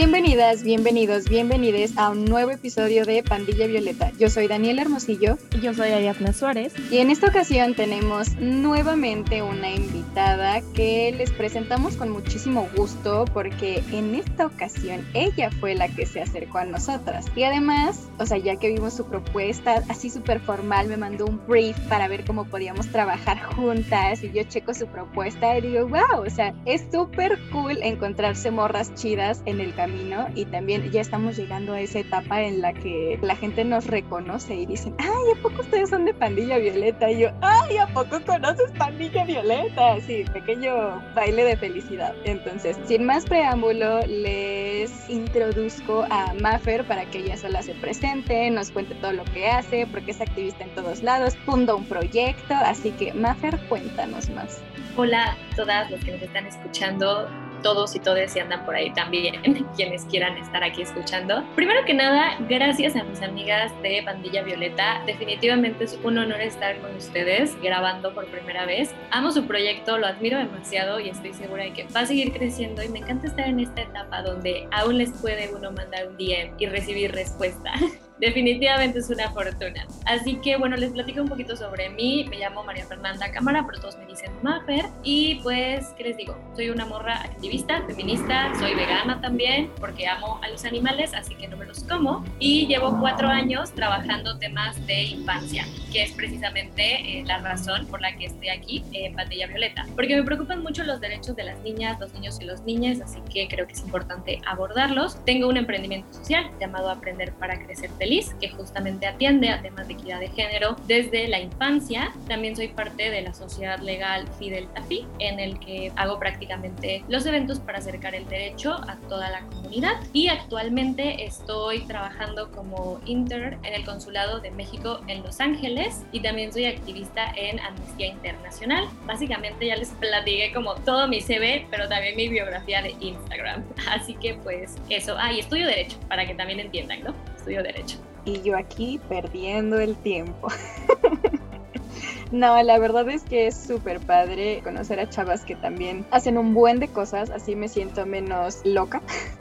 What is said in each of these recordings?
Bienvenidas, bienvenidos, bienvenides a un nuevo episodio de Pandilla Violeta. Yo soy Daniela Hermosillo. Y yo soy Ayatna Suárez. Y en esta ocasión tenemos nuevamente una invitada que les presentamos con muchísimo gusto porque en esta ocasión ella fue la que se acercó a nosotras. Y además, o sea, ya que vimos su propuesta así súper formal, me mandó un brief para ver cómo podíamos trabajar juntas y yo checo su propuesta y digo, wow, o sea, es súper cool encontrarse morras chidas en el camino y también ya estamos llegando a esa etapa en la que la gente nos reconoce y dicen, ay, ¿a poco ustedes son de Pandilla Violeta? Y yo, ay, ¿a poco conoces Pandilla Violeta? Sí, pequeño baile de felicidad. Entonces, sin más preámbulo, les introduzco a Maffer para que ella sola se presente, nos cuente todo lo que hace, porque es activista en todos lados, funda un proyecto, así que Maffer, cuéntanos más. Hola a todas las que nos están escuchando todos y todas y andan por ahí también, quienes quieran estar aquí escuchando. Primero que nada, gracias a mis amigas de Pandilla Violeta. Definitivamente es un honor estar con ustedes grabando por primera vez. Amo su proyecto, lo admiro demasiado y estoy segura de que va a seguir creciendo y me encanta estar en esta etapa donde aún les puede uno mandar un DM y recibir respuesta. definitivamente es una fortuna. Así que bueno, les platico un poquito sobre mí. Me llamo María Fernanda Cámara, pero todos me dicen Mafer. Y pues, ¿qué les digo? Soy una morra activista, feminista, soy vegana también, porque amo a los animales, así que no me los como. Y llevo cuatro años trabajando temas de infancia, que es precisamente eh, la razón por la que estoy aquí en Pandilla Violeta. Porque me preocupan mucho los derechos de las niñas, los niños y las niñas, así que creo que es importante abordarlos. Tengo un emprendimiento social llamado Aprender para Crecer Feliz que justamente atiende a temas de equidad de género desde la infancia. También soy parte de la sociedad legal Fidel Tafi, en el que hago prácticamente los eventos para acercar el derecho a toda la comunidad. Y actualmente estoy trabajando como intern en el Consulado de México en Los Ángeles y también soy activista en Amnistía Internacional. Básicamente ya les platiqué como todo mi CV, pero también mi biografía de Instagram. Así que pues eso. Ah, y estudio Derecho, para que también entiendan, ¿no? Estudio Derecho y yo aquí perdiendo el tiempo. No, la verdad es que es súper padre conocer a chavas que también hacen un buen de cosas, así me siento menos loca.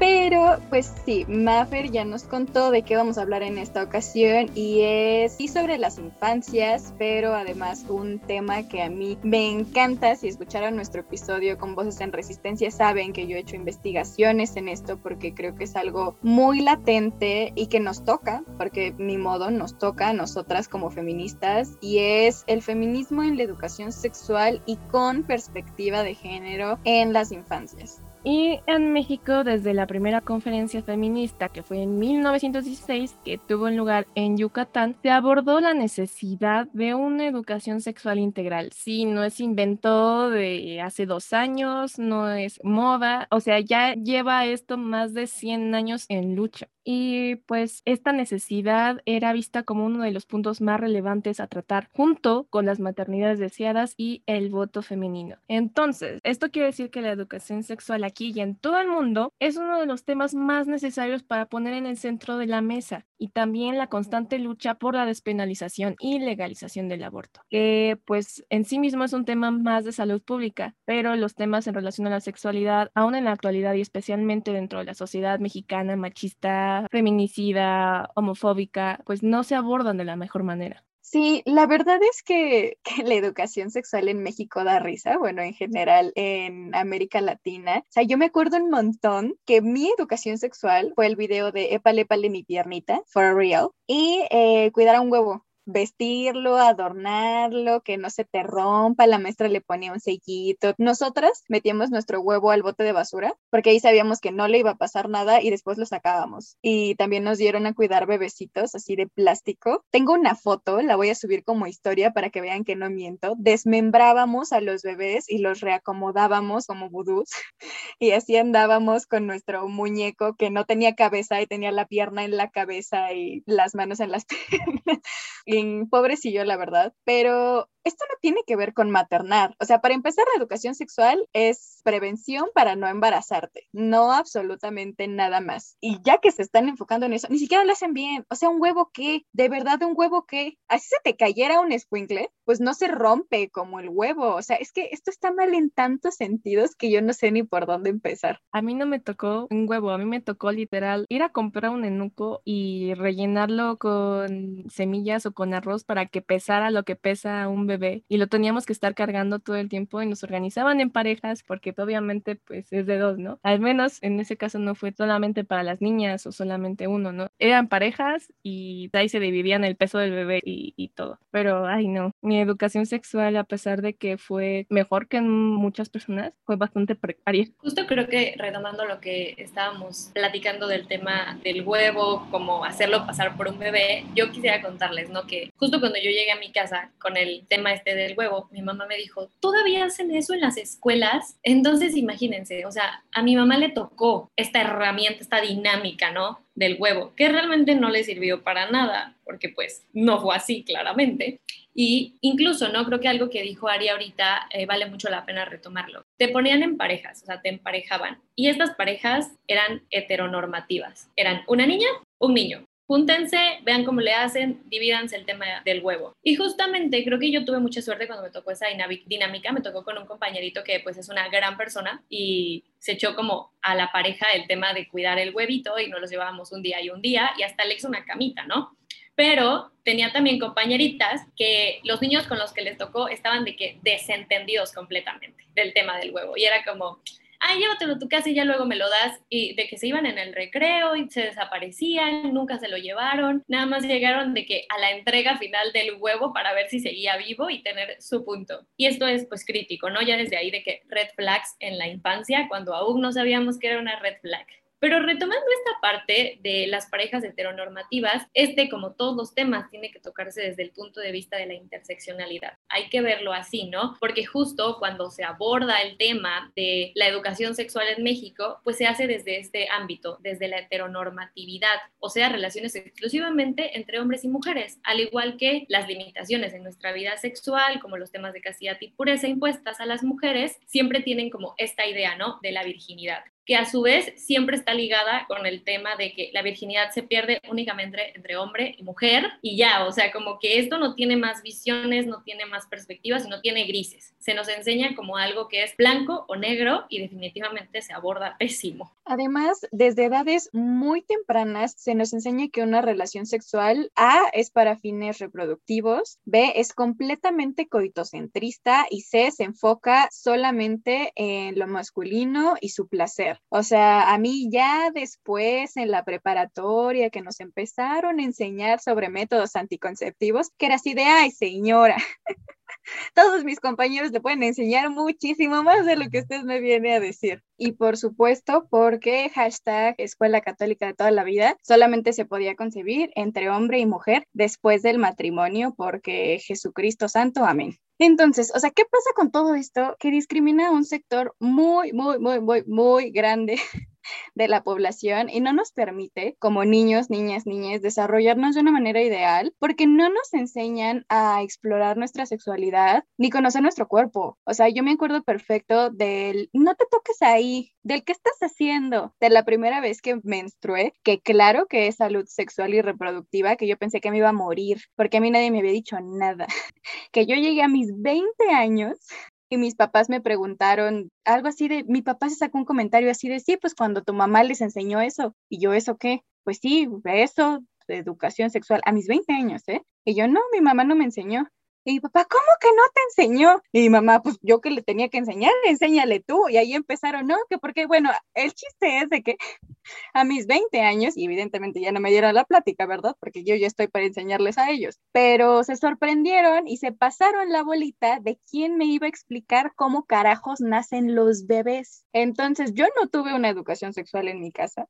Pero pues sí, Maffer ya nos contó de qué vamos a hablar en esta ocasión y es sí sobre las infancias, pero además un tema que a mí me encanta. Si escucharon nuestro episodio con Voces en Resistencia saben que yo he hecho investigaciones en esto porque creo que es algo muy latente y que nos toca, porque ni modo nos toca a nosotras como feministas y es el feminismo en la educación sexual y con perspectiva de género en las infancias. Y en México, desde la primera conferencia feminista, que fue en 1916, que tuvo lugar en Yucatán, se abordó la necesidad de una educación sexual integral. Sí, no es invento de hace dos años, no es moda, o sea, ya lleva esto más de 100 años en lucha y pues esta necesidad era vista como uno de los puntos más relevantes a tratar junto con las maternidades deseadas y el voto femenino. Entonces, esto quiere decir que la educación sexual aquí y en todo el mundo es uno de los temas más necesarios para poner en el centro de la mesa y también la constante lucha por la despenalización y legalización del aborto, que pues en sí mismo es un tema más de salud pública, pero los temas en relación a la sexualidad, aún en la actualidad y especialmente dentro de la sociedad mexicana machista, feminicida, homofóbica, pues no se abordan de la mejor manera. Sí, la verdad es que, la educación sexual en México da risa, bueno, en general en América Latina. O sea, yo me acuerdo un montón que mi educación sexual fue el video de Épale, épale mi piernita, for real, y eh, cuidar a un huevo vestirlo, adornarlo, que no se te rompa, la maestra le ponía un sellito. Nosotras metíamos nuestro huevo al bote de basura porque ahí sabíamos que no le iba a pasar nada y después lo sacábamos. Y también nos dieron a cuidar bebecitos así de plástico. Tengo una foto, la voy a subir como historia para que vean que no miento. Desmembrábamos a los bebés y los reacomodábamos como vudús y así andábamos con nuestro muñeco que no tenía cabeza y tenía la pierna en la cabeza y las manos en las piernas pobrecillo, la verdad, pero esto no tiene que ver con maternar. O sea, para empezar, la educación sexual es prevención para no embarazarte, no absolutamente nada más. Y ya que se están enfocando en eso, ni siquiera lo hacen bien. O sea, un huevo que, de verdad, un huevo que, así se te cayera un squinkle, pues no se rompe como el huevo. O sea, es que esto está mal en tantos sentidos que yo no sé ni por dónde empezar. A mí no me tocó un huevo, a mí me tocó literal ir a comprar un enuco y rellenarlo con semillas o con arroz para que pesara lo que pesa un bebé y lo teníamos que estar cargando todo el tiempo y nos organizaban en parejas porque obviamente pues es de dos, ¿no? Al menos en ese caso no fue solamente para las niñas o solamente uno, ¿no? Eran parejas y ahí se dividían el peso del bebé y, y todo. Pero, ay no, mi educación sexual a pesar de que fue mejor que en muchas personas, fue bastante precaria. Justo creo que retomando lo que estábamos platicando del tema del huevo, como hacerlo pasar por un bebé, yo quisiera contarles, ¿no? Que justo cuando yo llegué a mi casa con el tema este del huevo, mi mamá me dijo, ¿todavía hacen eso en las escuelas? Entonces imagínense, o sea, a mi mamá le tocó esta herramienta, esta dinámica, ¿no? del huevo, que realmente no le sirvió para nada, porque pues no fue así claramente. Y incluso, ¿no? Creo que algo que dijo Ari ahorita eh, vale mucho la pena retomarlo. Te ponían en parejas, o sea, te emparejaban. Y estas parejas eran heteronormativas. Eran una niña, un niño júntense, vean cómo le hacen, divídanse el tema del huevo. Y justamente creo que yo tuve mucha suerte cuando me tocó esa dinámica, me tocó con un compañerito que pues es una gran persona y se echó como a la pareja el tema de cuidar el huevito y nos los llevábamos un día y un día y hasta le hizo una camita, ¿no? Pero tenía también compañeritas que los niños con los que les tocó estaban de que desentendidos completamente del tema del huevo y era como, ay, llévatelo tu casa y ya luego me lo das, y de que se iban en el recreo y se desaparecían, nunca se lo llevaron, nada más llegaron de que a la entrega final del huevo para ver si seguía vivo y tener su punto. Y esto es pues crítico, ¿no? Ya desde ahí de que red flags en la infancia, cuando aún no sabíamos que era una red flag. Pero retomando esta parte de las parejas heteronormativas, este, como todos los temas, tiene que tocarse desde el punto de vista de la interseccionalidad. Hay que verlo así, ¿no? Porque justo cuando se aborda el tema de la educación sexual en México, pues se hace desde este ámbito, desde la heteronormatividad, o sea, relaciones exclusivamente entre hombres y mujeres, al igual que las limitaciones en nuestra vida sexual, como los temas de castidad y pureza impuestas a las mujeres, siempre tienen como esta idea, ¿no? De la virginidad que a su vez siempre está ligada con el tema de que la virginidad se pierde únicamente entre hombre y mujer y ya, o sea, como que esto no tiene más visiones, no tiene más perspectivas, no tiene grises. Se nos enseña como algo que es blanco o negro y definitivamente se aborda pésimo. Además, desde edades muy tempranas se nos enseña que una relación sexual A es para fines reproductivos, B es completamente coitocentrista y C se enfoca solamente en lo masculino y su placer. O sea, a mí ya después en la preparatoria que nos empezaron a enseñar sobre métodos anticonceptivos, que era así de, ay señora, todos mis compañeros le pueden enseñar muchísimo más de lo que usted me viene a decir. Y por supuesto, porque hashtag Escuela Católica de toda la vida solamente se podía concebir entre hombre y mujer después del matrimonio, porque Jesucristo Santo, amén. Entonces, o sea, ¿qué pasa con todo esto? Que discrimina a un sector muy, muy, muy, muy, muy grande de la población y no nos permite, como niños, niñas, niñas, desarrollarnos de una manera ideal porque no nos enseñan a explorar nuestra sexualidad ni conocer nuestro cuerpo. O sea, yo me acuerdo perfecto del no te toques ahí, del qué estás haciendo, de la primera vez que menstrué, que claro que es salud sexual y reproductiva, que yo pensé que me iba a morir porque a mí nadie me había dicho nada. que yo llegué a mis 20 años y mis papás me preguntaron algo así de, mi papá se sacó un comentario así de, sí, pues cuando tu mamá les enseñó eso, y yo, ¿eso qué? Pues sí, eso, de educación sexual, a mis 20 años, ¿eh? Y yo, no, mi mamá no me enseñó. Y papá, ¿cómo que no te enseñó? Y mamá, pues yo que le tenía que enseñar, enséñale tú. Y ahí empezaron, no, que porque, bueno, el chiste es de que a mis 20 años, y evidentemente ya no me dieron la plática, ¿verdad? Porque yo ya estoy para enseñarles a ellos, pero se sorprendieron y se pasaron la bolita de quién me iba a explicar cómo carajos nacen los bebés. Entonces, yo no tuve una educación sexual en mi casa.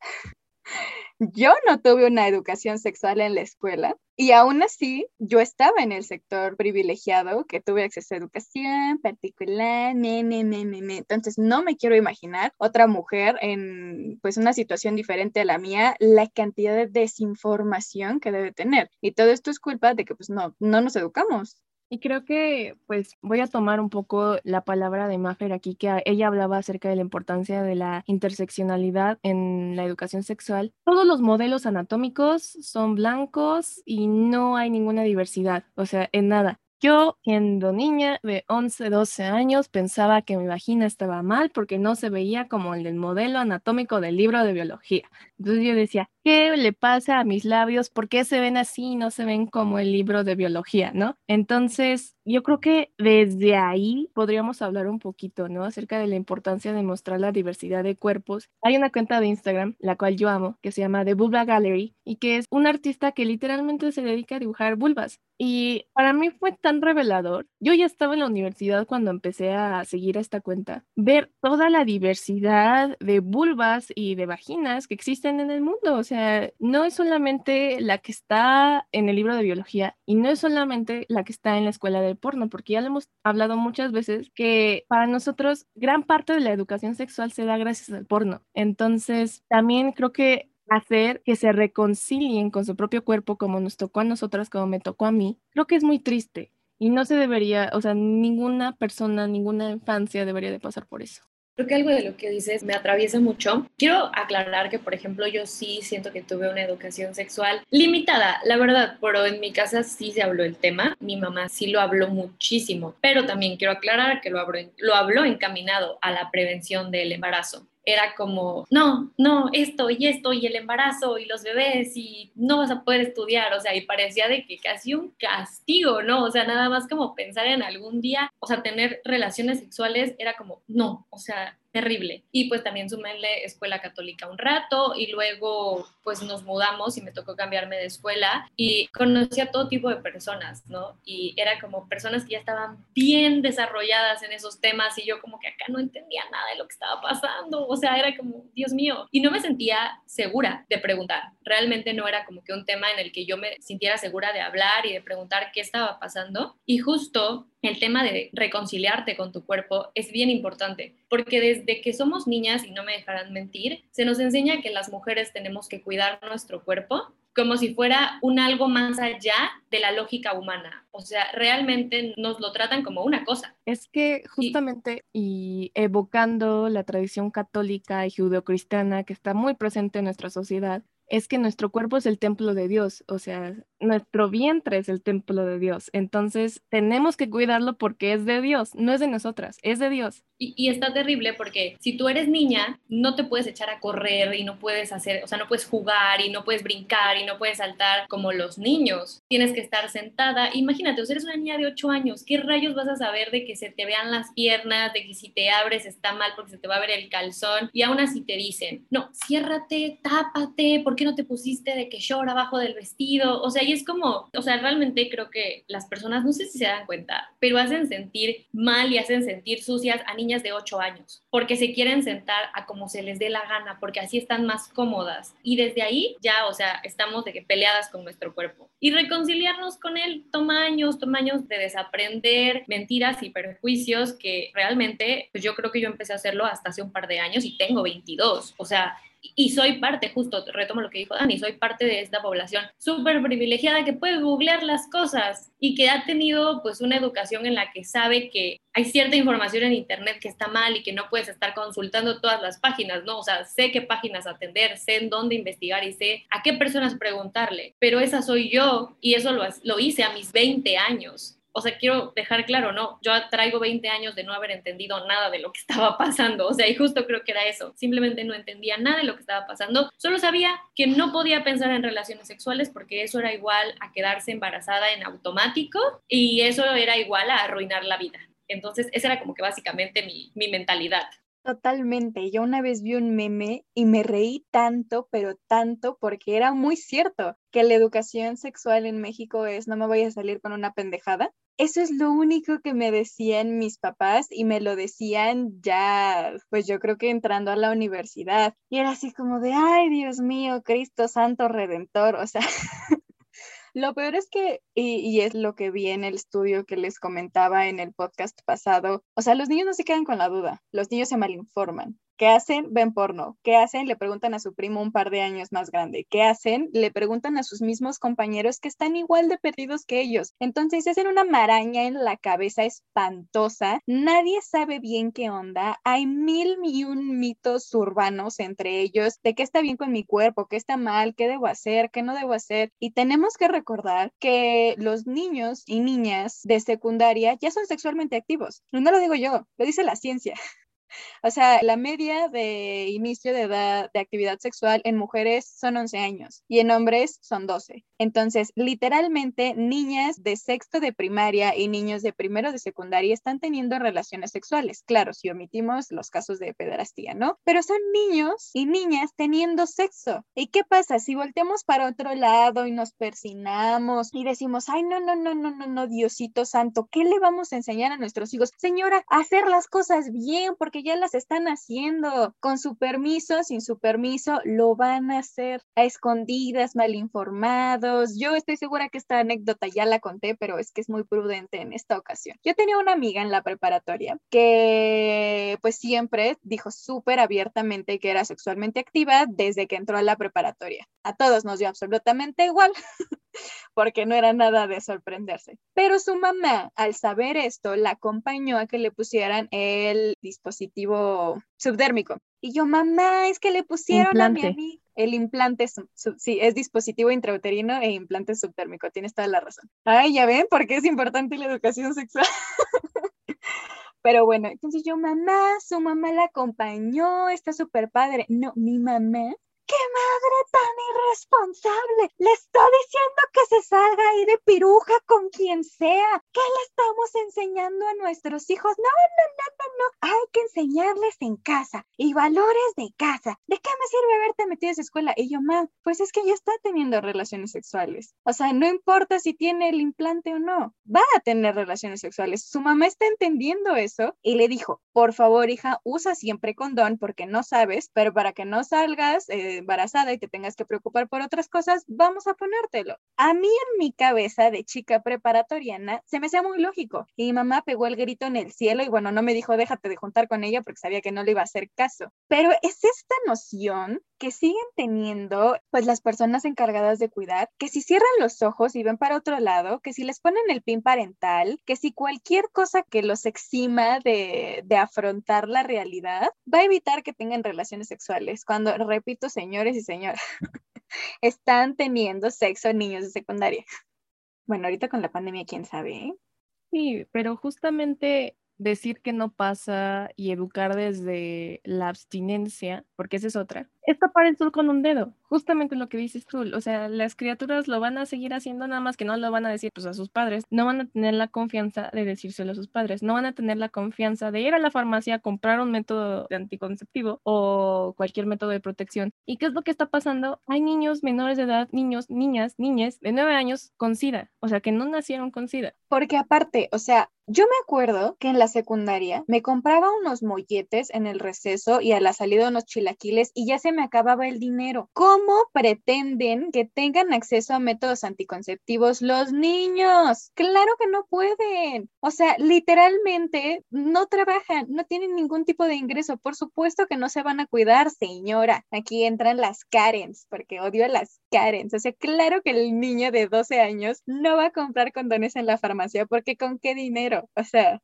Yo no tuve una educación sexual en la escuela y aún así yo estaba en el sector privilegiado que tuve acceso a educación particular, entonces no me quiero imaginar otra mujer en pues una situación diferente a la mía, la cantidad de desinformación que debe tener. Y todo esto es culpa de que pues no, no nos educamos Y creo que pues voy a tomar un poco la palabra de Maffer aquí, que ella hablaba acerca de la importancia de la interseccionalidad en la educación sexual. Todos los modelos anatómicos son blancos y no hay ninguna diversidad, o sea, en nada. Yo, siendo niña de 11, 12 años, pensaba que mi vagina estaba mal porque no se veía como el del modelo anatómico del libro de biología. Entonces yo decía, ¿qué le pasa a mis labios? ¿Por qué se ven así y no se ven como el libro de biología, no? Entonces, yo creo que desde ahí podríamos hablar un poquito, ¿no? Acerca de la importancia de mostrar la diversidad de cuerpos. Hay una cuenta de Instagram, la cual yo amo, que se llama The Vulva Gallery y que es un artista que literalmente se dedica a dibujar vulvas. Y para mí fue tan revelador. Yo ya estaba en la universidad cuando empecé a seguir esta cuenta. Ver toda la diversidad de vulvas y de vaginas que existen en el mundo. O sea, no es solamente la que está en el libro de biología y no es solamente la que está en la escuela del porno, porque ya lo hemos hablado muchas veces que para nosotros gran parte de la educación sexual se da gracias al porno. Entonces, también creo que hacer que se reconcilien con su propio cuerpo como nos tocó a nosotras, como me tocó a mí, creo que es muy triste y no se debería, o sea, ninguna persona, ninguna infancia debería de pasar por eso. Creo que algo de lo que dices me atraviesa mucho. Quiero aclarar que, por ejemplo, yo sí siento que tuve una educación sexual limitada, la verdad, pero en mi casa sí se habló el tema. Mi mamá sí lo habló muchísimo, pero también quiero aclarar que lo habló, lo habló encaminado a la prevención del embarazo era como, no, no, esto y esto y el embarazo y los bebés y no vas a poder estudiar, o sea, y parecía de que casi un castigo, ¿no? O sea, nada más como pensar en algún día, o sea, tener relaciones sexuales era como, no, o sea, terrible. Y pues también sumenle escuela católica un rato y luego pues nos mudamos y me tocó cambiarme de escuela y conocí a todo tipo de personas, ¿no? Y era como personas que ya estaban bien desarrolladas en esos temas y yo como que acá no entendía nada de lo que estaba pasando, o sea, era como, Dios mío, y no me sentía segura de preguntar, realmente no era como que un tema en el que yo me sintiera segura de hablar y de preguntar qué estaba pasando y justo el tema de reconciliarte con tu cuerpo es bien importante, porque desde que somos niñas, y no me dejarán mentir, se nos enseña que las mujeres tenemos que cuidar nuestro cuerpo como si fuera un algo más allá de la lógica humana. O sea, realmente nos lo tratan como una cosa. Es que justamente y, evocando la tradición católica y judeocristiana que está muy presente en nuestra sociedad, es que nuestro cuerpo es el templo de Dios, o sea, nuestro vientre es el templo de Dios. Entonces, tenemos que cuidarlo porque es de Dios, no es de nosotras, es de Dios. Y, y, está terrible porque si tú eres niña, no te puedes echar a correr y no puedes hacer, o sea, no puedes jugar y no puedes brincar y no puedes saltar como los niños. Tienes que estar sentada. Imagínate, o sea, eres una niña de 8 años, ¿qué rayos vas a saber de que se te vean las piernas, de que si te abres está mal porque se te va a ver el calzón? Y aún así te dicen, no, ciérrate, tápate, porque qué no te pusiste de que llora abajo del vestido? O sea, y es como, o sea, realmente creo que las personas, no sé si se dan cuenta, pero hacen sentir mal y hacen sentir sucias a niñas de 8 años, porque se quieren sentar a como se les dé la gana, porque así están más cómodas. Y desde ahí ya, o sea, estamos de que peleadas con nuestro cuerpo. Y reconciliarnos con él toma años, toma años de desaprender mentiras y perjuicios que realmente, pues yo creo que yo empecé a hacerlo hasta hace un par de años y tengo 22. O sea, y soy parte, justo retomo lo que dijo Dani, soy parte de esta población súper privilegiada que puede googlear las cosas y que ha tenido pues una educación en la que sabe que hay cierta información en internet que está mal y que no puedes estar consultando todas las páginas, ¿no? O sea, sé qué páginas atender, sé en dónde investigar y sé a qué personas preguntarle, pero esa soy yo y eso lo, lo hice a mis 20 años o sea, quiero dejar claro, no, yo traigo 20 años de no haber entendido nada de lo que estaba pasando, o sea, y justo creo que era eso, simplemente no entendía nada de lo que estaba pasando, solo sabía que no podía pensar en relaciones sexuales porque eso era igual a quedarse embarazada en automático y eso era igual a arruinar la vida. Entonces, esa era como que básicamente mi, mi mentalidad. Totalmente. Yo una vez vi un meme y me reí tanto, pero tanto, porque era muy cierto que la educación sexual en México es no me voy a salir con una pendejada. Eso es lo único que me decían mis papás y me lo decían ya, pues yo creo que entrando a la universidad. Y era así como de, ay, Dios mío, Cristo Santo Redentor. O sea, Lo peor es que, y, es lo que vi en el estudio que les comentaba en el podcast pasado, o sea, los niños no se quedan con la duda, los niños se malinforman. ¿Qué hacen? Ven porno. ¿Qué hacen? Le preguntan a su primo un par de años más grande. ¿Qué hacen? Le preguntan a sus mismos compañeros que están igual de perdidos que ellos. Entonces hacen una maraña en la cabeza espantosa. Nadie sabe bien qué onda. Hay mil y un mitos urbanos entre ellos de qué está bien con mi cuerpo, qué está mal, qué debo hacer, qué no debo hacer. Y tenemos que recordar que los niños y niñas de secundaria ya son sexualmente activos. No lo digo yo, lo dice la ciencia. O sea, la media de inicio de edad de actividad sexual en mujeres son 11 años y en hombres son 12. Entonces, literalmente, niñas de sexto de primaria y niños de primero de secundaria están teniendo relaciones sexuales. Claro, si omitimos los casos de pederastía, ¿no? Pero son niños y niñas teniendo sexo. ¿Y qué pasa si volteamos para otro lado y nos persinamos y decimos, ay, no, no, no, no, no, no, Diosito Santo, ¿qué le vamos a enseñar a nuestros hijos? Señora, hacer las cosas bien porque ya las están haciendo. Con su permiso, sin su permiso, lo van a hacer a escondidas, mal informados. Yo estoy segura que esta anécdota ya la conté, pero es que es muy prudente en esta ocasión. Yo tenía una amiga en la preparatoria que pues siempre dijo súper abiertamente que era sexualmente activa desde que entró a la preparatoria. A todos nos dio absolutamente igual. porque no era nada de sorprenderse. Pero su mamá, al saber esto, la acompañó a que le pusieran el dispositivo subdérmico. Y yo, mamá, es que le pusieron a mi amiga el implante, sí, es dispositivo intrauterino e implante subdérmico, tienes toda la razón. Ay, ya ven, porque es importante la educación sexual. Pero bueno, entonces yo, mamá, su mamá la acompañó, está súper padre. No, mi mamá ¡Qué madre tan irresponsable! Le está diciendo que se salga ahí de piruja con quien sea. ¿Qué le estamos enseñando a nuestros hijos? No, no, no, no. Hay que enseñarles en casa y valores de casa. ¿De qué me sirve haberte metido a esa escuela? Y yo, mamá, pues es que ya está teniendo relaciones sexuales. O sea, no importa si tiene el implante o no, va a tener relaciones sexuales. Su mamá está entendiendo eso y le dijo, por favor, hija, usa siempre condón porque no sabes, pero para que no salgas... Eh, embarazada y te tengas que preocupar por otras cosas, vamos a ponértelo. A mí en mi cabeza de chica preparatoriana se me hacía muy lógico y mi mamá pegó el grito en el cielo y bueno, no me dijo déjate de juntar con ella porque sabía que no le iba a hacer caso. Pero es esta noción que siguen teniendo pues las personas encargadas de cuidar, que si cierran los ojos y ven para otro lado, que si les ponen el pin parental, que si cualquier cosa que los exima de, de afrontar la realidad va a evitar que tengan relaciones sexuales. Cuando, repito, señores y señoras, están teniendo sexo niños de secundaria. Bueno, ahorita con la pandemia, quién sabe. ¿eh? Sí, pero justamente decir que no pasa y educar desde la abstinencia, porque esa es otra, es tapar el sol con un dedo, justamente lo que dices tú, o sea, las criaturas lo van a seguir haciendo nada más que no lo van a decir pues a sus padres, no van a tener la confianza de decírselo a sus padres, no van a tener la confianza de ir a la farmacia a comprar un método de anticonceptivo o cualquier método de protección. ¿Y qué es lo que está pasando? Hay niños menores de edad, niños, niñas, niñas de nueve años con SIDA, o sea, que no nacieron con SIDA. Porque aparte, o sea, yo me acuerdo que en la secundaria me compraba unos molletes en el receso y a la salida unos chilaquiles y ya se me acababa el dinero. ¿Cómo pretenden que tengan acceso a métodos anticonceptivos los niños? Claro que no pueden. O sea, literalmente no trabajan, no tienen ningún tipo de ingreso. Por supuesto que no se van a cuidar, señora. Aquí entran las Karens, porque odio a las Karens. O sea, claro que el niño de 12 años no va a comprar condones en la farmacia porque con qué dinero o sea.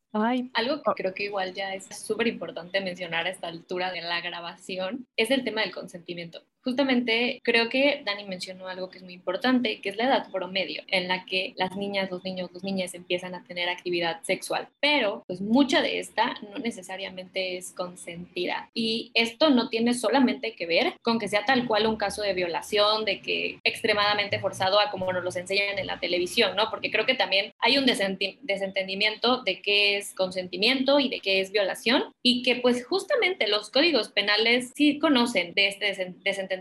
Algo que creo que igual ya es súper importante mencionar a esta altura de la grabación es el tema del consentimiento. Justamente creo que Dani mencionó algo que es muy importante, que es la edad promedio en la que las niñas, los niños, las niñas empiezan a tener actividad sexual, pero pues mucha de esta no necesariamente es consentida. Y esto no tiene solamente que ver con que sea tal cual un caso de violación, de que extremadamente forzado como nos los enseñan en la televisión, ¿no? Porque creo que también hay un desentendimiento de qué es consentimiento y de qué es violación y que pues justamente los códigos penales sí conocen de este desentendimiento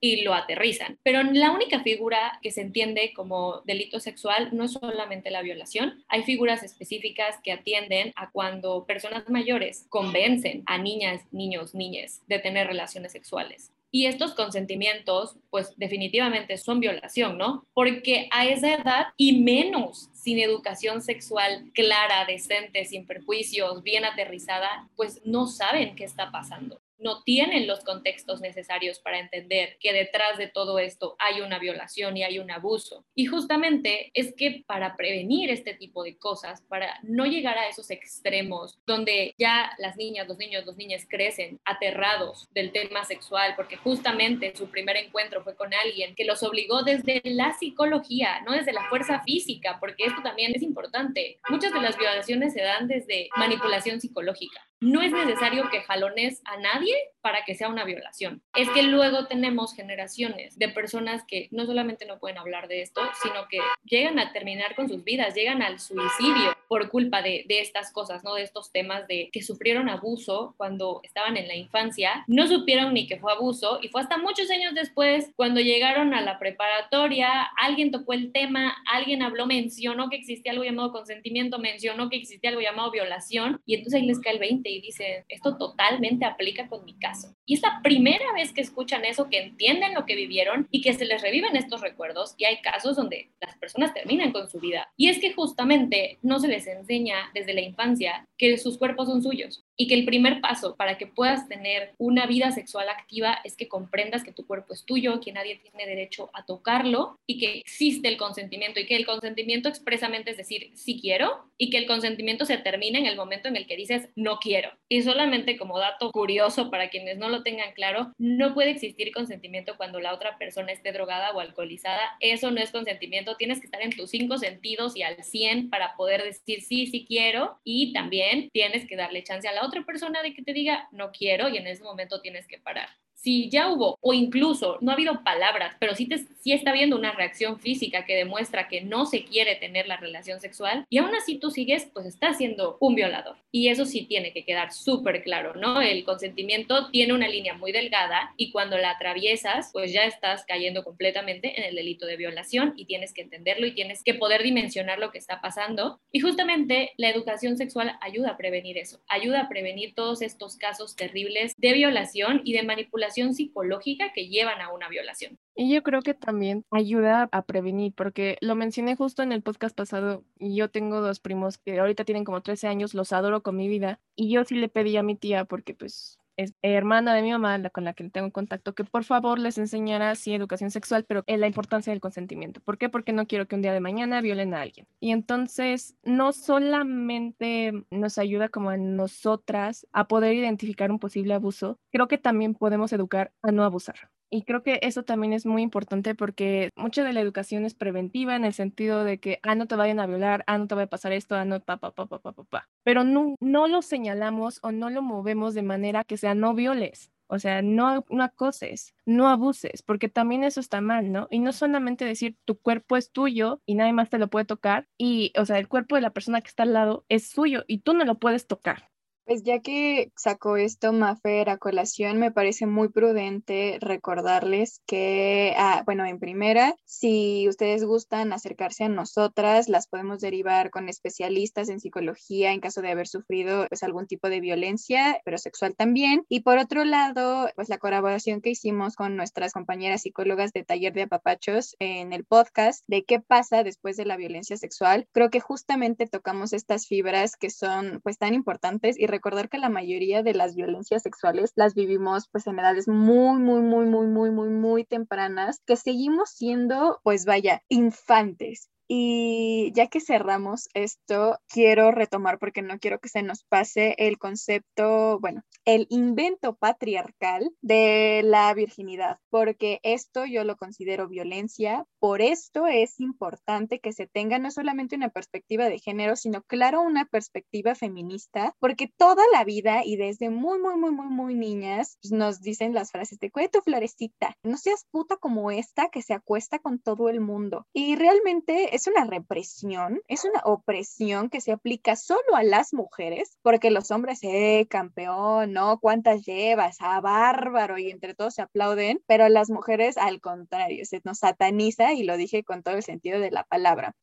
y lo aterrizan. Pero la única figura que se entiende como delito sexual no es solamente la violación, hay figuras específicas que atienden a cuando personas mayores convencen a niñas, niños, niñas de tener relaciones sexuales. Y estos consentimientos, pues definitivamente son violación, ¿no? Porque a esa edad y menos sin educación sexual clara, decente, sin perjuicios, bien aterrizada, pues no saben qué está pasando. No tienen los contextos necesarios para entender que detrás de todo esto hay una violación y hay un abuso. Y justamente es que para prevenir este tipo de cosas, para no llegar a esos extremos donde ya las niñas, los niños, los niñas crecen aterrados del tema sexual, porque justamente su primer encuentro fue con alguien que los obligó desde la psicología, no desde la fuerza física, porque esto también es importante. Muchas de las violaciones se dan desde manipulación psicológica. No es necesario que jalones a nadie para que sea una violación. Es que luego tenemos generaciones de personas que no solamente no pueden hablar de esto, sino que llegan a terminar con sus vidas, llegan al suicidio por culpa de, estas cosas, ¿no? De estos temas de que sufrieron abuso cuando estaban en la infancia, no supieron ni que fue abuso y fue hasta muchos años después cuando llegaron a la preparatoria, alguien tocó el tema, alguien habló, mencionó que existía algo llamado consentimiento, mencionó que existía algo llamado violación y entonces ahí les cae el 20 y dicen, esto totalmente aplica con mi caso. Y es la primera vez que escuchan eso, que entienden lo que vivieron y que se les reviven estos recuerdos y hay casos donde las personas terminan con su vida. Y es que justamente no se les enseña desde la infancia que sus cuerpos son suyos y que el primer paso para que puedas tener una vida sexual activa es que comprendas que tu cuerpo es tuyo, que nadie tiene derecho a tocarlo y que existe el consentimiento y que el consentimiento expresamente es decir sí quiero y que el consentimiento se termina en el momento en el que dices no quiero. Y solamente como dato curioso para quienes no lo tengan claro, no puede existir consentimiento cuando la otra persona esté drogada o alcoholizada. Eso no es consentimiento, tienes que estar en tus cinco sentidos y al 100 para poder decir sí, sí quiero y también tienes que darle chance a la otra persona de que te diga no quiero y en ese momento tienes que parar si ya hubo o incluso no ha habido palabras, pero sí, te, sí está habiendo una reacción física que demuestra que no se quiere tener la relación sexual y aún así tú sigues, pues estás siendo un violador. Y eso sí tiene que quedar súper claro, ¿no? El consentimiento tiene una línea muy delgada y cuando la atraviesas, pues ya estás cayendo completamente en el delito de violación y tienes que entenderlo y tienes que poder dimensionar lo que está pasando. Y justamente la educación sexual ayuda a prevenir eso, ayuda a prevenir todos estos casos terribles de violación y de manipulación psicológica que llevan a una violación. Y yo creo que también ayuda a prevenir, porque lo mencioné justo en el podcast pasado, y yo tengo dos primos que ahorita tienen como 13 años, los adoro con mi vida, y yo sí le pedí a mi tía, porque pues es hermana de mi mamá, la con la que tengo contacto, que por favor les enseñara sí educación sexual, pero en la importancia del consentimiento. ¿Por qué? Porque no quiero que un día de mañana violen a alguien. Y entonces no solamente nos ayuda como a nosotras a poder identificar un posible abuso, creo que también podemos educar a no abusar. Y creo que eso también es muy importante porque mucha de la educación es preventiva en el sentido de que, ah, no te vayan a violar, ah, no te va a pasar esto, ah, no, pa, pa, pa, pa, pa, pa, Pero no, no lo señalamos o no lo movemos de manera que sea no violes. O sea, no, no acoses, no abuses, porque también eso está mal, ¿no? Y no solamente decir tu cuerpo es tuyo y nadie más te lo puede tocar, y, o sea, el cuerpo de la persona que está al lado es suyo y tú no lo puedes tocar. Pues ya que sacó esto Mafer a colación, me parece muy prudente recordarles que, ah, bueno, en primera, si ustedes gustan acercarse a nosotras, las podemos derivar con especialistas en psicología en caso de haber sufrido pues algún tipo de violencia, pero sexual también. Y por otro lado, pues la colaboración que hicimos con nuestras compañeras psicólogas de Taller de Apapachos en el podcast de qué pasa después de la violencia sexual, creo que justamente tocamos estas fibras que son pues tan importantes y recordar que la mayoría de las violencias sexuales las vivimos pues en edades muy, muy, muy, muy, muy, muy, muy tempranas, que seguimos siendo pues vaya, infantes. Y ya que cerramos esto, quiero retomar porque no quiero que se nos pase el concepto, bueno, el invento patriarcal de la virginidad, porque esto yo lo considero violencia. Por esto es importante que se tenga no solamente una perspectiva de género, sino claro una perspectiva feminista, porque toda la vida y desde muy, muy, muy, muy, muy niñas pues, nos dicen las frases de cuida tu florecita, no seas puta como esta que se acuesta con todo el mundo. Y realmente es una represión, es una opresión que se aplica solo a las mujeres, porque los hombres, eh, campeón, ¿no? ¿Cuántas llevas? Ah, bárbaro, y entre todos se aplauden, pero las mujeres al contrario, se nos sataniza y lo dije con todo el sentido de la palabra.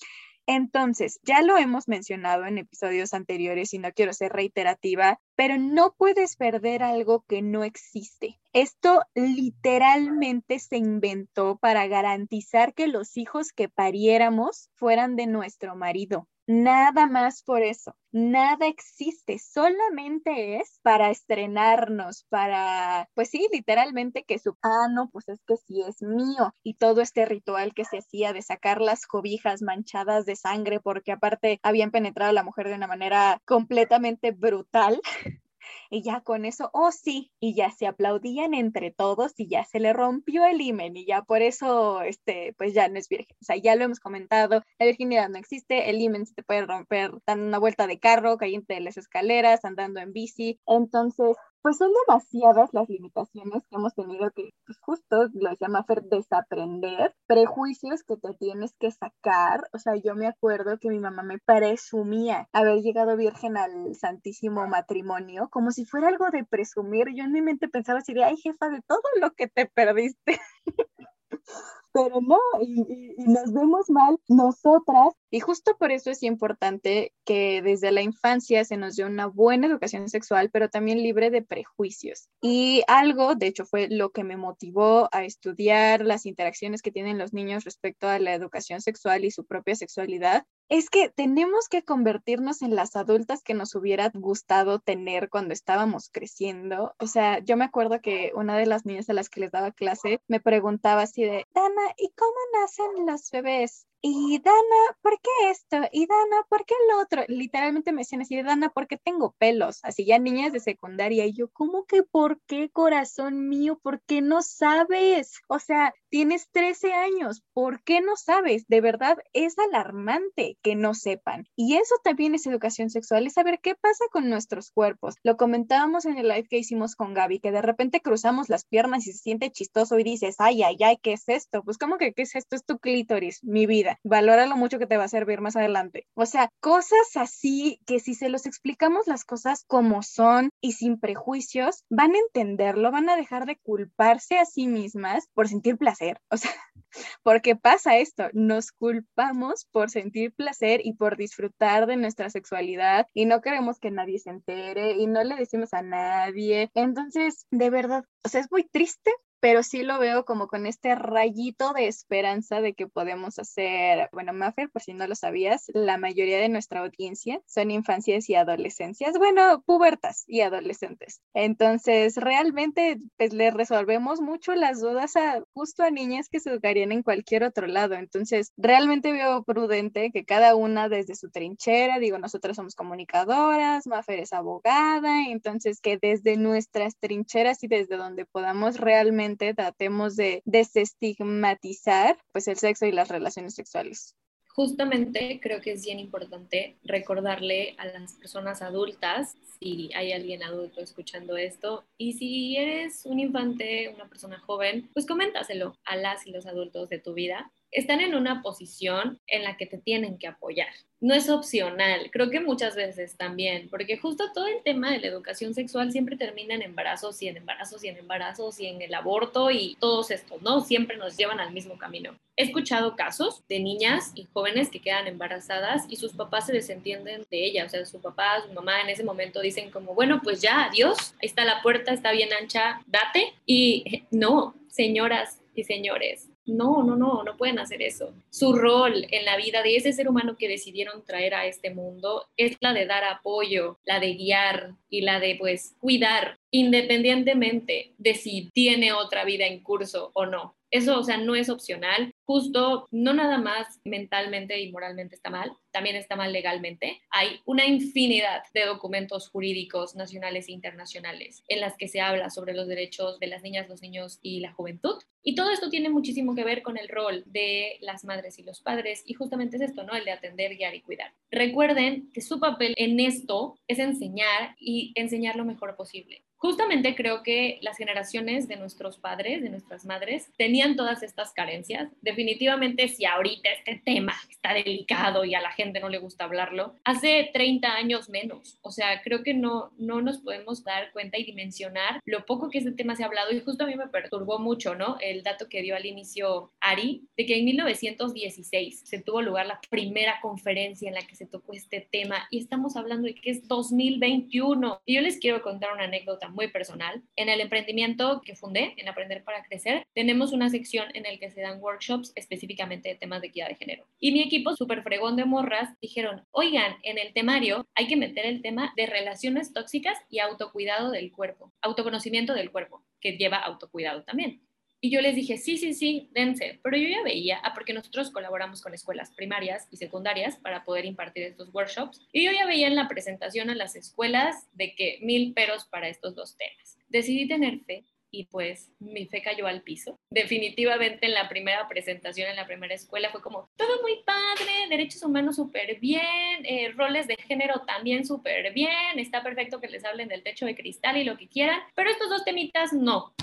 Entonces, ya lo hemos mencionado en episodios anteriores y no quiero ser reiterativa, pero no puedes perder algo que no existe. Esto literalmente se inventó para garantizar que los hijos que pariéramos fueran de nuestro marido. Nada más por eso. Nada existe, solamente es para estrenarnos, para, pues sí, literalmente que su, ah, no, pues es que sí es mío. Y todo este ritual que se hacía de sacar las cobijas manchadas de sangre, porque aparte habían penetrado a la mujer de una manera completamente brutal. Y ya con eso, oh sí, y ya se aplaudían entre todos y ya se le rompió el himen y ya por eso, este, pues ya no es virgen. O sea, ya lo hemos comentado, la virginidad no existe, el himen se te puede romper dando una vuelta de carro, cayendo de las escaleras, andando en bici. Entonces, pues son demasiadas las limitaciones que hemos tenido que, pues justo, lo llama Fer, desaprender, prejuicios que te tienes que sacar. O sea, yo me acuerdo que mi mamá me presumía haber llegado virgen al santísimo matrimonio, como si fuera algo de presumir. Yo en mi mente pensaba así de, ay jefa, de todo lo que te perdiste. pero no, y, nos vemos mal nosotras. Y justo por eso es importante que desde la infancia se nos dé una buena educación sexual, pero también libre de prejuicios. Y algo, de hecho, fue lo que me motivó a estudiar las interacciones que tienen los niños respecto a la educación sexual y su propia sexualidad, es que tenemos que convertirnos en las adultas que nos hubiera gustado tener cuando estábamos creciendo. O sea, yo me acuerdo que una de las niñas a las que les daba clase me preguntaba así de, Dana, ¿y cómo nacen los bebés? Y Dana, ¿por qué esto? Y Dana, ¿por qué lo otro? Literalmente me decían así, Dana, ¿por qué tengo pelos? Así ya niñas de secundaria. Y yo, ¿cómo que por qué, corazón mío? ¿Por qué no sabes? O sea, tienes 13 años, ¿por qué no sabes? De verdad, es alarmante que no sepan. Y eso también es educación sexual, es saber qué pasa con nuestros cuerpos. Lo comentábamos en el live que hicimos con Gaby, que de repente cruzamos las piernas y se siente chistoso y dices, ay, ay, ay, ¿qué es esto? Pues, ¿cómo que qué es esto? Es tu clítoris, mi vida valora lo mucho que te va a servir más adelante. O sea, cosas así que si se los explicamos las cosas como son y sin prejuicios, van a entenderlo, van a dejar de culparse a sí mismas por sentir placer. O sea, porque pasa esto, nos culpamos por sentir placer y por disfrutar de nuestra sexualidad y no queremos que nadie se entere y no le decimos a nadie. Entonces, de verdad, o sea, es muy triste, pero sí lo veo como con este rayito de esperanza de que podemos hacer, bueno, Maffer, por si no lo sabías, la mayoría de nuestra audiencia son infancias y adolescencias, bueno, pubertas y adolescentes. Entonces, realmente, pues le resolvemos mucho las dudas a justo a niñas que se educarían en cualquier otro lado. Entonces, realmente veo prudente que cada una desde su trinchera, digo, nosotros somos comunicadoras, Maffer es abogada, entonces que desde nuestras trincheras y desde donde podamos realmente tratemos de desestigmatizar pues el sexo y las relaciones sexuales. Justamente creo que es bien importante recordarle a las personas adultas, si hay alguien adulto escuchando esto, y si eres un infante, una persona joven, pues coméntaselo a las y los adultos de tu vida. Están en una posición en la que te tienen que apoyar no es opcional. Creo que muchas veces también, porque justo todo el tema de la educación sexual siempre termina en embarazos y en embarazos y en embarazos y en el aborto y todos estos, ¿no? Siempre nos llevan al mismo camino. He escuchado casos de niñas y jóvenes que quedan embarazadas y sus papás se desentienden de ella, o sea, su papá, su mamá en ese momento dicen como, bueno, pues ya, adiós, ahí está la puerta, está bien ancha, date. Y no, señoras y señores, no, no, no, no pueden hacer eso. Su rol en la vida de ese ser humano que decidieron traer a este mundo es la de dar apoyo, la de guiar y la de pues cuidar independientemente de si tiene otra vida en curso o no. Eso, o sea, no es opcional. Justo, no nada más mentalmente y moralmente está mal, también está mal legalmente. Hay una infinidad de documentos jurídicos nacionales e internacionales en las que se habla sobre los derechos de las niñas, los niños y la juventud. Y todo esto tiene muchísimo que ver con el rol de las madres y los padres. Y justamente es esto, ¿no? El de atender, guiar y cuidar. Recuerden que su papel en esto es enseñar y enseñar lo mejor posible justamente creo que las generaciones de nuestros padres, de nuestras madres, tenían todas estas carencias. Definitivamente, si ahorita este tema está delicado y a la gente no le gusta hablarlo, hace 30 años menos. O sea, creo que no, no nos podemos dar cuenta y dimensionar lo poco que este tema se ha hablado. Y justo a mí me perturbó mucho, ¿no? El dato que dio al inicio Ari, de que en 1916 se tuvo lugar la primera conferencia en la que se tocó este tema y estamos hablando de que es 2021. Y yo les quiero contar una anécdota muy personal. En el emprendimiento que fundé, en Aprender para Crecer, tenemos una sección en el que se dan workshops específicamente de temas de equidad de género. Y mi equipo, súper fregón de morras, dijeron, oigan, en el temario hay que meter el tema de relaciones tóxicas y autocuidado del cuerpo, autoconocimiento del cuerpo, que lleva autocuidado también. Y yo les dije, sí, sí, sí, dense. Pero yo ya veía, ah, porque nosotros colaboramos con escuelas primarias y secundarias para poder impartir estos workshops. Y yo ya veía en la presentación a las escuelas de que mil peros para estos dos temas. Decidí tener fe y pues mi fe cayó al piso. Definitivamente en la primera presentación en la primera escuela fue como todo muy padre, derechos humanos súper bien, eh, roles de género también súper bien, está perfecto que les hablen del techo de cristal y lo que quieran, pero estos dos temitas no.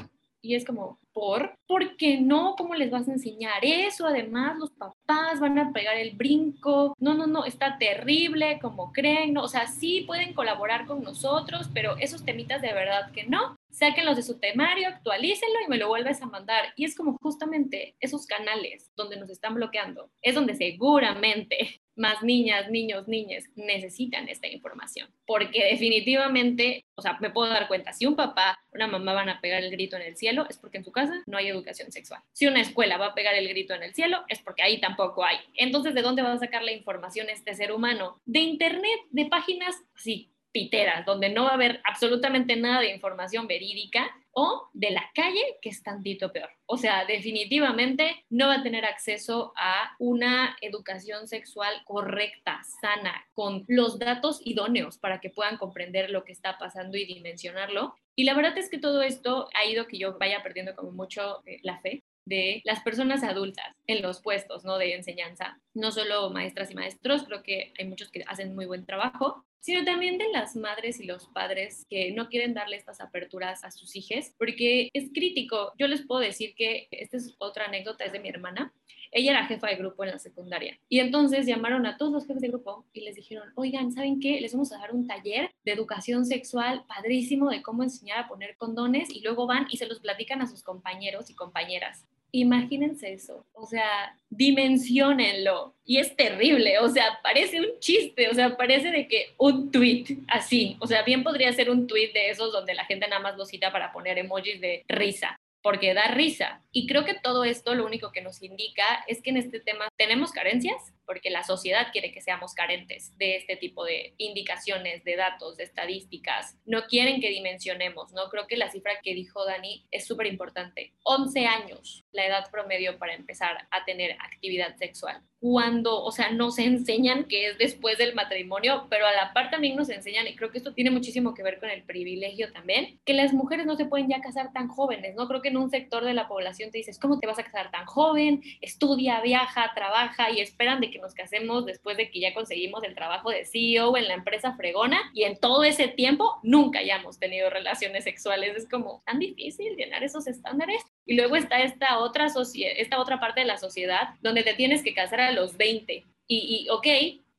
Y es como, ¿por? ¿Por qué no? ¿Cómo les vas a enseñar eso? Además, los papás van a pegar el brinco. No, no, no, está terrible, como creen. No, o sea, sí pueden colaborar con nosotros, pero esos temitas de verdad que no. Sáquenlos de su temario, actualícenlo y me lo vuelves a mandar. Y es como justamente esos canales donde nos están bloqueando. Es donde seguramente más niñas, niños, niñas necesitan esta información. Porque definitivamente, o sea, me puedo dar cuenta, si un papá, una mamá van a pegar el grito en el cielo, es porque en su casa no hay educación sexual. Si una escuela va a pegar el grito en el cielo, es porque ahí tampoco hay. Entonces, ¿de dónde va a sacar la información este ser humano? De internet, de páginas, sí, piteras, donde no va a haber absolutamente nada de información verídica, o de la calle, que es tantito peor. O sea, definitivamente no va a tener acceso a una educación sexual correcta, sana, con los datos idóneos para que puedan comprender lo que está pasando y dimensionarlo. Y la verdad es que todo esto ha ido que yo vaya perdiendo como mucho eh, la fe de las personas adultas en los puestos ¿no? de enseñanza, no solo maestras y maestros, creo que hay muchos que hacen muy buen trabajo, sino también de las madres y los padres que no quieren darle estas aperturas a sus hijos, porque es crítico. Yo les puedo decir que esta es otra anécdota, es de mi hermana. Ella era jefa de grupo en la secundaria. Y entonces llamaron a todos los jefes de grupo y les dijeron, oigan, ¿saben qué? Les vamos a dar un taller de educación sexual padrísimo de cómo enseñar a poner condones y luego van y se los platican a sus compañeros y compañeras. Imagínense eso, o sea, dimensionenlo. Y es terrible, o sea, parece un chiste, o sea, parece de que un tweet así, o sea, bien podría ser un tweet de esos donde la gente nada más lo cita para poner emojis de risa porque da risa. Y creo que todo esto lo único que nos indica es que en este tema tenemos carencias, porque la sociedad quiere que seamos carentes de este tipo de indicaciones, de datos, de estadísticas. No quieren que dimensionemos, ¿no? Creo que la cifra que dijo Dani es súper importante. 11 años, la edad promedio para empezar a tener actividad sexual. Cuando, o sea, nos enseñan que es después del matrimonio, pero a la par también nos enseñan, y creo que esto tiene muchísimo que ver con el privilegio también, que las mujeres no se pueden ya casar tan jóvenes, ¿no? Creo que en un sector de la población te dices, ¿cómo te vas a casar tan joven? Estudia, viaja, trabaja y esperan de que nos casemos después de que ya conseguimos el trabajo de CEO en la empresa fregona y en todo ese tiempo nunca hayamos tenido relaciones sexuales. Es como tan difícil llenar esos estándares. Y luego está esta otra, esta otra parte de la sociedad donde te tienes que casar a los 20. Y, y ok,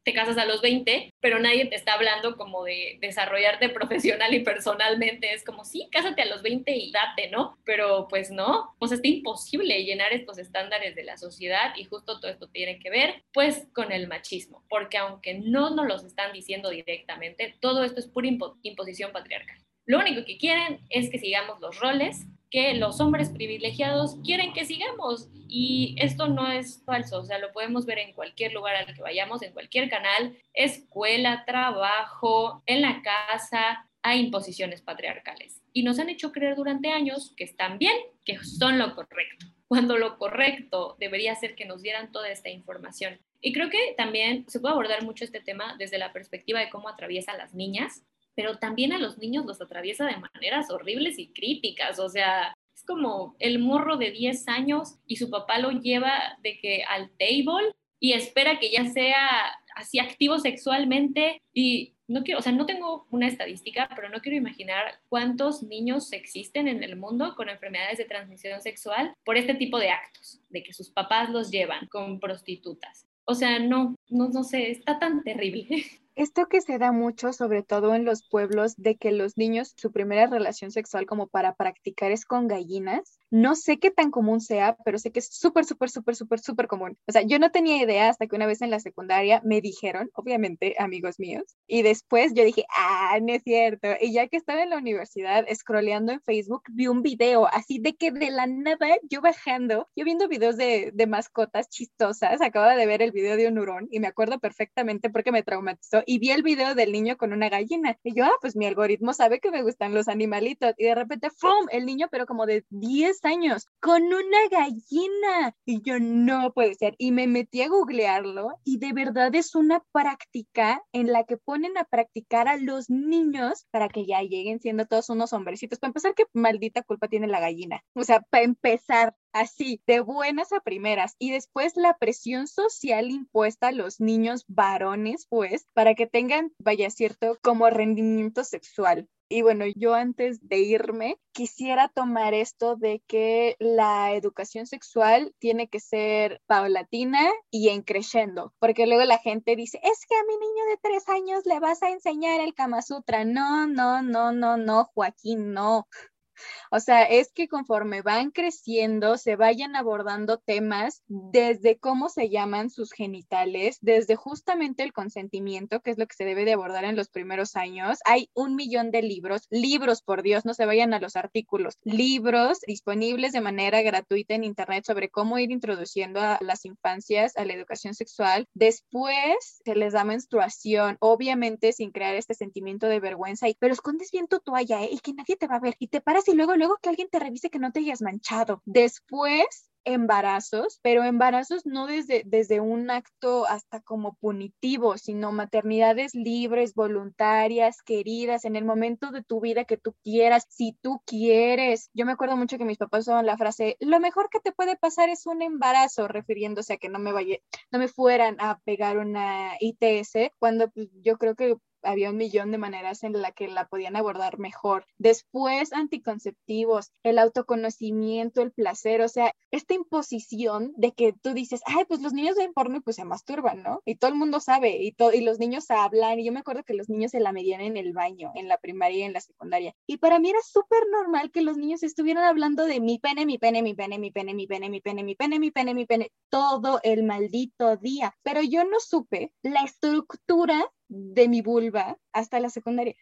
te casas a los 20, pero nadie te está hablando como de desarrollarte profesional y personalmente. Es como, sí, cásate a los 20 y date, ¿no? Pero pues no, pues está imposible llenar estos estándares de la sociedad y justo todo esto tiene que ver pues con el machismo, porque aunque no nos los están diciendo directamente, todo esto es pura imposición patriarcal. Lo único que quieren es que sigamos los roles que los hombres privilegiados quieren que sigamos. Y esto no es falso, o sea, lo podemos ver en cualquier lugar al que vayamos, en cualquier canal, escuela, trabajo, en la casa, hay imposiciones patriarcales. Y nos han hecho creer durante años que están bien, que son lo correcto, cuando lo correcto debería ser que nos dieran toda esta información. Y creo que también se puede abordar mucho este tema desde la perspectiva de cómo atraviesan las niñas, pero también a los niños los atraviesa de maneras horribles y críticas, o sea, es como el morro de 10 años y su papá lo lleva de que al table y espera que ya sea así activo sexualmente y no quiero, o sea, no tengo una estadística, pero no quiero imaginar cuántos niños existen en el mundo con enfermedades de transmisión sexual por este tipo de actos, de que sus papás los llevan con prostitutas. O sea, no, no, no sé, está tan terrible. Esto que se da mucho, sobre todo en los pueblos, de que los niños, su primera relación sexual como para practicar es con gallinas, No sé qué tan común sea, pero sé que es súper, súper, súper, súper, súper común. O sea, yo no tenía idea hasta que una vez en la secundaria me dijeron, obviamente, amigos míos, y después yo dije, ah, no es cierto. Y ya que estaba en la universidad, scrolleando en Facebook, vi un video así de que de la nada yo bajando, yo viendo videos de, de mascotas chistosas, acababa de ver el video de un hurón y me acuerdo perfectamente porque me traumatizó y vi el video del niño con una gallina. Y yo, ah, pues mi algoritmo sabe que me gustan los animalitos. Y de repente, ¡fum! El niño, pero como de 10 años, con una gallina. Y yo, no puede ser. Y me metí a googlearlo y de verdad es una práctica en la que ponen a practicar a los niños para que ya lleguen siendo todos unos hombrecitos. Para empezar, ¿qué maldita culpa tiene la gallina? O sea, para empezar, así, de buenas a primeras. Y después la presión social impuesta a los niños varones, pues, para que tengan, vaya cierto, como rendimiento sexual. Y bueno, yo antes de irme quisiera tomar esto de que la educación sexual tiene que ser paulatina y en creciendo, porque luego la gente dice, es que a mi niño de tres años le vas a enseñar el Kama Sutra. No, no, no, no, no, Joaquín, no. O sea, es que conforme van creciendo, se vayan abordando temas desde cómo se llaman sus genitales, desde justamente el consentimiento, que es lo que se debe de abordar en los primeros años. Hay un millón de libros, libros, por Dios, no se vayan a los artículos, libros disponibles de manera gratuita en Internet sobre cómo ir introduciendo a las infancias a la educación sexual. Después se les da menstruación, obviamente sin crear este sentimiento de vergüenza, pero escondes bien tu toalla ¿eh? y que nadie te va a ver y te paras y luego, luego que alguien te revise que no te hayas manchado. Después, embarazos, pero embarazos no desde, desde un acto hasta como punitivo, sino maternidades libres, voluntarias, queridas, en el momento de tu vida que tú quieras, si tú quieres. Yo me acuerdo mucho que mis papás usaban la frase, lo mejor que te puede pasar es un embarazo, refiriéndose a que no me vaya, no me fueran a pegar una ITS, cuando pues, yo creo que había un millón de maneras en la que la podían abordar mejor. Después, anticonceptivos, el autoconocimiento, el placer, o sea, esta imposición de que tú dices, ay, pues los niños ven porno pues se masturban, ¿no? Y todo el mundo sabe, y, y los niños hablan, y yo me acuerdo que los niños se la medían en el baño, en la primaria y en la secundaria. Y para mí era súper normal que los niños estuvieran hablando de mi pene, mi pene, mi pene, mi pene, mi pene, mi pene, mi pene, mi pene, mi pene, todo el maldito día. Pero yo no supe la estructura de mi vulva hasta la secundaria.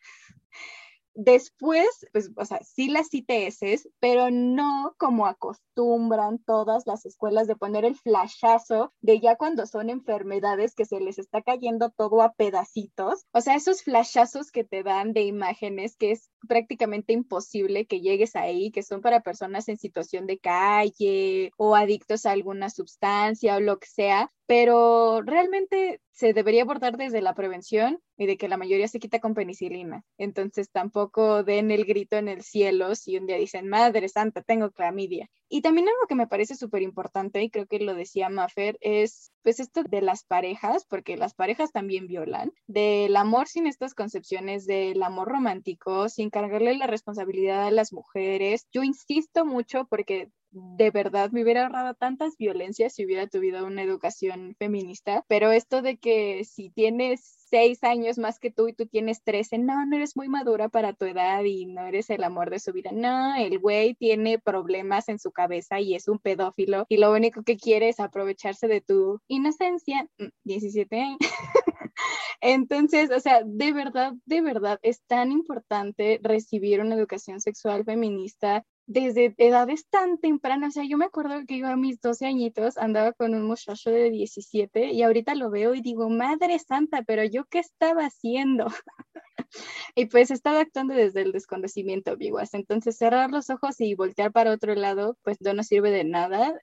Después, pues, o sea, sí las ITS, pero no como acostumbran todas las escuelas de poner el flashazo de ya cuando son enfermedades que se les está cayendo todo a pedacitos. O sea, esos flashazos que te dan de imágenes que es prácticamente imposible que llegues ahí, que son para personas en situación de calle o adictos a alguna sustancia o lo que sea, pero realmente se debería abordar desde la prevención y de que la mayoría se quita con penicilina. Entonces tampoco den el grito en el cielo si un día dicen, Madre Santa, tengo clamidia. Y también algo que me parece súper importante, y creo que lo decía Maffer, es pues esto de las parejas, porque las parejas también violan, del amor sin estas concepciones del amor romántico, sin cargarle la responsabilidad a las mujeres. Yo insisto mucho porque de verdad me hubiera ahorrado tantas violencias si hubiera tenido una educación feminista, pero esto de que si tienes seis años más que tú y tú tienes trece, no, no eres muy madura para tu edad y no eres el amor de su vida. No, el güey tiene problemas en su cabeza y es un pedófilo y lo único que quiere es aprovecharse de tu inocencia. 17 mm, años. Entonces, o sea, de verdad, de verdad, es tan importante recibir una educación sexual feminista desde edades tan tempranas. O sea, yo me acuerdo que yo a mis 12 añitos andaba con un muchacho de 17 y ahorita lo veo y digo, madre santa, pero yo qué estaba haciendo. y pues estaba actuando desde el desconocimiento, viguas. Entonces, cerrar los ojos y voltear para otro lado, pues no nos sirve de nada.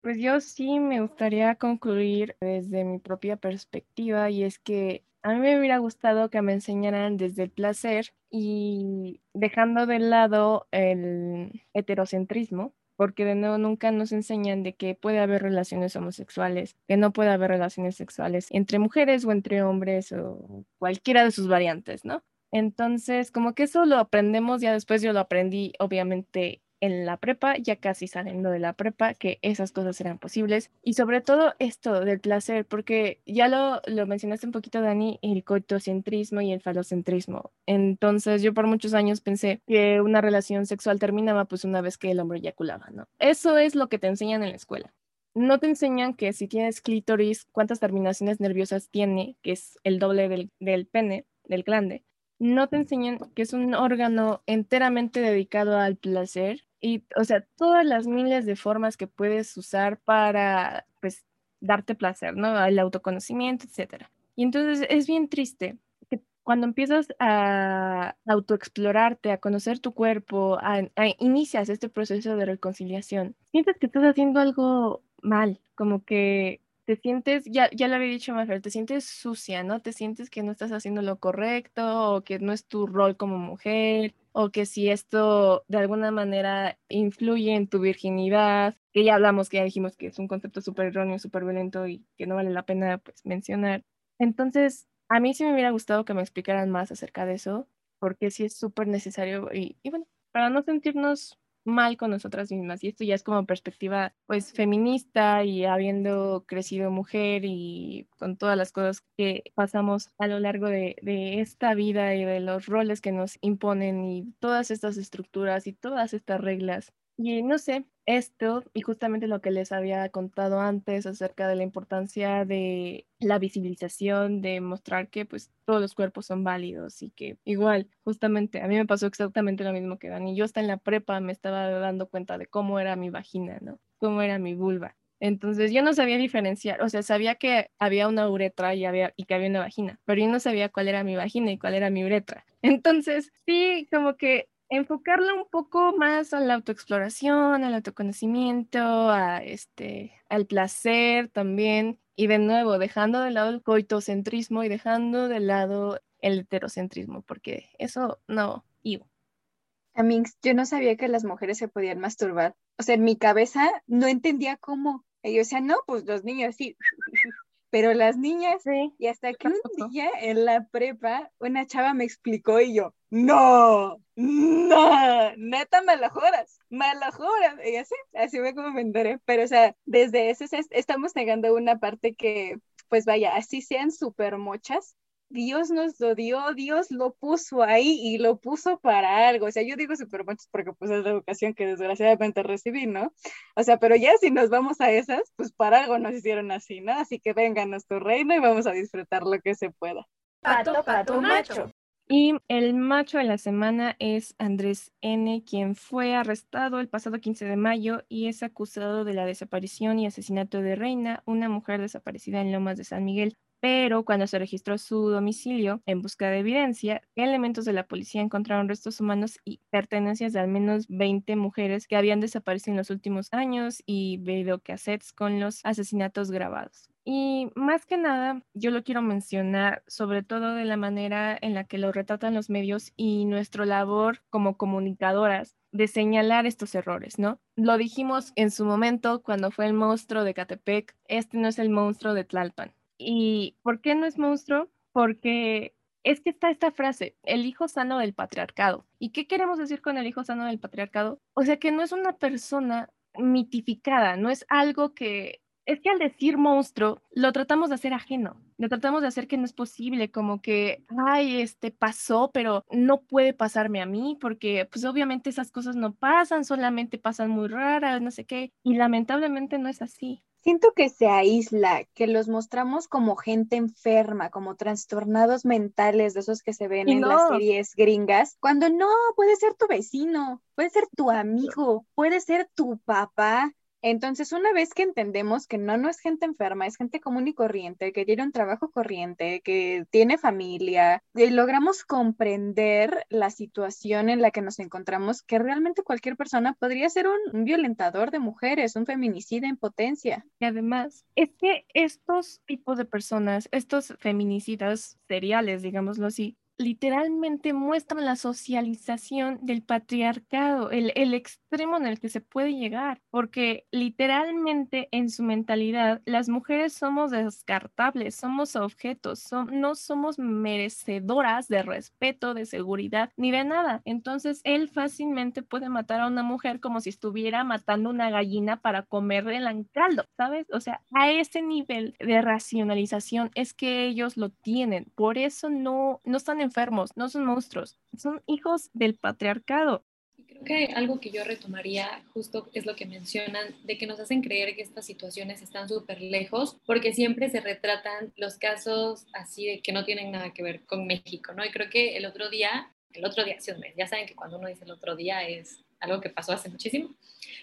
Pues yo sí me gustaría concluir desde mi propia perspectiva y es que a mí me hubiera gustado que me enseñaran desde el placer y dejando de lado el heterocentrismo, porque de nuevo nunca nos enseñan de que puede haber relaciones homosexuales, que no puede haber relaciones sexuales entre mujeres o entre hombres o cualquiera de sus variantes, ¿no? Entonces, como que eso lo aprendemos, ya después yo lo aprendí, obviamente, en la prepa, ya casi saliendo de la prepa, que esas cosas eran posibles. Y sobre todo esto del placer, porque ya lo, lo mencionaste un poquito, Dani, el coitocentrismo y el falocentrismo. Entonces yo por muchos años pensé que una relación sexual terminaba pues una vez que el hombre eyaculaba, ¿no? Eso es lo que te enseñan en la escuela. No te enseñan que si tienes clítoris, cuántas terminaciones nerviosas tiene, que es el doble del, del pene, del glande no te enseñan que es un órgano enteramente dedicado al placer y, o sea, todas las miles de formas que puedes usar para, pues, darte placer, ¿no? El autoconocimiento, etcétera. Y entonces es bien triste que cuando empiezas a autoexplorarte, a conocer tu cuerpo, a, inicias este proceso de reconciliación, sientes que estás haciendo algo mal, como que te sientes, ya, ya lo había dicho Mafer, te sientes sucia, ¿no? Te sientes que no estás haciendo lo correcto o que no es tu rol como mujer o que si esto de alguna manera influye en tu virginidad, que ya hablamos, que ya dijimos que es un concepto súper erróneo, súper violento y que no vale la pena pues mencionar. Entonces, a mí sí me hubiera gustado que me explicaran más acerca de eso, porque sí es súper necesario y, y bueno, para no sentirnos mal con nosotras mismas. Y esto ya es como perspectiva, pues, feminista y habiendo crecido mujer y con todas las cosas que pasamos a lo largo de, de esta vida y de los roles que nos imponen y todas estas estructuras y todas estas reglas. Y no sé, esto y justamente lo que les había contado antes acerca de la importancia de la visibilización, de mostrar que pues todos los cuerpos son válidos y que igual, justamente, a mí me pasó exactamente lo mismo que Dani. Yo hasta en la prepa me estaba dando cuenta de cómo era mi vagina, ¿no? Cómo era mi vulva. Entonces yo no sabía diferenciar, o sea, sabía que había una uretra y, había, y que había una vagina, pero yo no sabía cuál era mi vagina y cuál era mi uretra. Entonces, sí, como que enfocarla un poco más a la autoexploración, al autoconocimiento, a este, al placer también. Y de nuevo, dejando de lado el coitocentrismo y dejando de lado el heterocentrismo, porque eso no, iba. Amix, yo no sabía que las mujeres se podían masturbar. O sea, en mi cabeza no entendía cómo. Y yo no, pues los niños sí. Pero las niñas, sí, y hasta que un día en la prepa, una chava me explicó y yo, no, no, neta me la juras, me la juras. Y así, así me como me enteré. Pero, o sea, desde ese estamos negando una parte que, pues vaya, así sean súper mochas, Dios nos lo dio, Dios lo puso ahí y lo puso para algo. O sea, yo digo súper muchos porque pues es la educación que desgraciadamente recibí, ¿no? O sea, pero ya si nos vamos a esas, pues para algo nos hicieron así, ¿no? Así que venga nuestro reino y vamos a disfrutar lo que se pueda. Pato, pato, macho. Y el macho de la semana es Andrés N., quien fue arrestado el pasado 15 de mayo y es acusado de la desaparición y asesinato de Reina, una mujer desaparecida en Lomas de San Miguel. Pero cuando se registró su domicilio en busca de evidencia, elementos de la policía encontraron restos humanos y pertenencias de al menos 20 mujeres que habían desaparecido en los últimos años y videocassettes con los asesinatos grabados. Y más que nada, yo lo quiero mencionar sobre todo de la manera en la que lo retratan los medios y nuestra labor como comunicadoras de señalar estos errores, ¿no? Lo dijimos en su momento cuando fue el monstruo de Catepec, este no es el monstruo de Tlalpan. ¿Y por qué no es monstruo? Porque es que está esta frase, el hijo sano del patriarcado. ¿Y qué queremos decir con el hijo sano del patriarcado? O sea, que no es una persona mitificada, no es algo que es que al decir monstruo, lo tratamos de hacer ajeno, lo tratamos de hacer que no es posible, como que, ay, este pasó, pero no puede pasarme a mí, porque pues obviamente esas cosas no pasan, solamente pasan muy raras, no sé qué, y lamentablemente no es así. Siento que se aísla, que los mostramos como gente enferma, como trastornados mentales de esos que se ven en las series gringas, cuando no, puede ser tu vecino, puede ser tu amigo, puede ser tu papá, entonces, una vez que entendemos que no, no es gente enferma, es gente común y corriente, que tiene un trabajo corriente, que tiene familia, y logramos comprender la situación en la que nos encontramos, que realmente cualquier persona podría ser un, violentador de mujeres, un feminicida en potencia. Y además, es que estos tipos de personas, estos feminicidas seriales, digámoslo así, literalmente muestran la socialización del patriarcado, el, el, extremo en el que se puede llegar, porque literalmente en su mentalidad las mujeres somos descartables, somos objetos, no somos merecedoras de respeto, de seguridad, ni de nada. Entonces él fácilmente puede matar a una mujer como si estuviera matando una gallina para comerle el caldo, ¿sabes? O sea, a ese nivel de racionalización es que ellos lo tienen, por eso no, no están enfermos, no son monstruos, son hijos del patriarcado. Creo que algo que yo retomaría justo es lo que mencionan, de que nos hacen creer que estas situaciones están súper lejos, porque siempre se retratan los casos así de que no tienen nada que ver con México, ¿no? Y creo que el otro día, el otro día, mes, ya saben que cuando uno dice el otro día es algo que pasó hace muchísimo.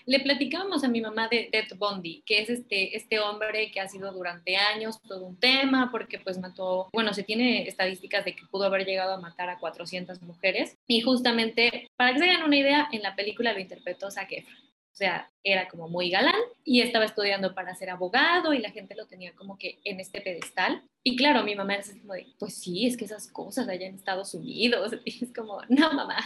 Le platicábamos a mi mamá de Ted Bundy, que es este, este hombre que ha sido durante años todo un tema, porque pues mató, bueno, se tiene estadísticas de que pudo haber llegado a matar a 400 mujeres. Y justamente, para que se hagan una idea, en la película lo interpretó Zac Efron. Sea, era como muy galán y estaba estudiando para ser abogado y la gente lo tenía como que en este pedestal. Y claro, mi mamá es como de, pues sí, es que esas cosas allá en Estados Unidos. Y es como, no, mamá,